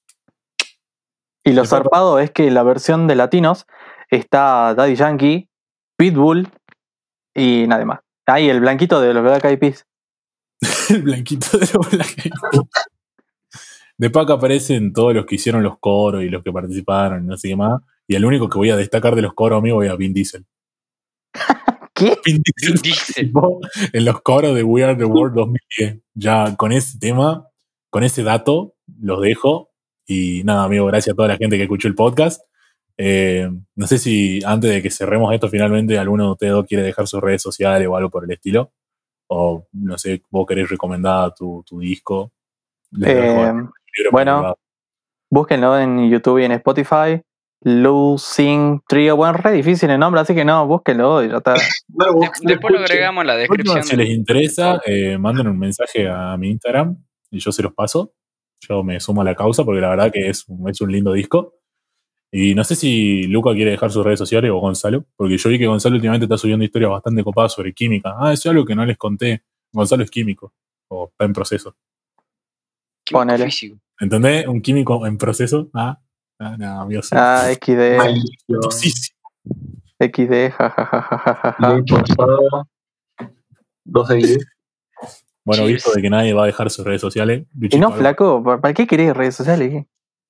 [SPEAKER 4] Y lo
[SPEAKER 2] Después-
[SPEAKER 4] zarpado es que la versión de latinos está Daddy Yankee, Pitbull y nada más. Ahí el blanquito de los Black Eyed Peas.
[SPEAKER 2] El blanquito de los Black Eyed Peas. De Paca aparecen todos los que hicieron los coros y los que participaron y no sé qué más. Y el único que voy a destacar de los coros, amigo, voy a Vin Diesel.
[SPEAKER 4] ¿Qué?
[SPEAKER 2] Vin Diesel
[SPEAKER 1] Vin Diesel.
[SPEAKER 2] en los coros de We Are the World 2010. Ya con ese tema, con ese dato, los dejo. Y nada, amigo, gracias a toda la gente que escuchó el podcast. Eh, no sé si antes de que cerremos esto, finalmente alguno de ustedes dos quiere dejar sus redes sociales o algo por el estilo. O no sé, vos querés recomendar tu, tu disco.
[SPEAKER 4] Eh, bueno. búsquenlo en YouTube y en Spotify. Losing Trio. Bueno, re difícil el nombre, así que no, búsquenlo y ya está.
[SPEAKER 1] Después lo agregamos en la descripción.
[SPEAKER 2] si les interesa, eh, manden un mensaje a mi Instagram y yo se los paso. Yo me sumo a la causa porque la verdad que es, es un lindo disco. Y no sé si Luca quiere dejar sus redes sociales o Gonzalo, porque yo vi que Gonzalo últimamente está subiendo historias bastante copadas sobre química. Ah, eso es algo que no les conté. Gonzalo es químico, o está en proceso.
[SPEAKER 4] Ponele.
[SPEAKER 2] ¿Entendés? Un químico en proceso. Ah, ah no, amigo. sí.
[SPEAKER 4] Ah, XD,
[SPEAKER 3] Malísimo.
[SPEAKER 2] Tosísimo.
[SPEAKER 4] XD, jajajajaja.
[SPEAKER 3] Muy forzado. 2 de 10.
[SPEAKER 2] Bueno, visto de que nadie va a dejar sus redes sociales.
[SPEAKER 4] Y no, flaco, ¿para para qué querés redes sociales?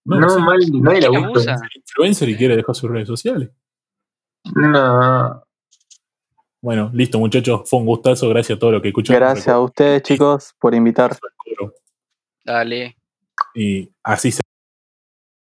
[SPEAKER 2] No,
[SPEAKER 3] No, mal, nadie la
[SPEAKER 1] ¿Quién la
[SPEAKER 3] gusta.
[SPEAKER 1] usa?
[SPEAKER 2] es influencer y quiere dejar sus redes sociales.
[SPEAKER 3] No.
[SPEAKER 2] Bueno, listo, muchachos. Fue un gustazo. Gracias a todos los que escucharon.
[SPEAKER 4] Gracias a ustedes, chicos, por invitar.
[SPEAKER 1] Dale.
[SPEAKER 2] Y así se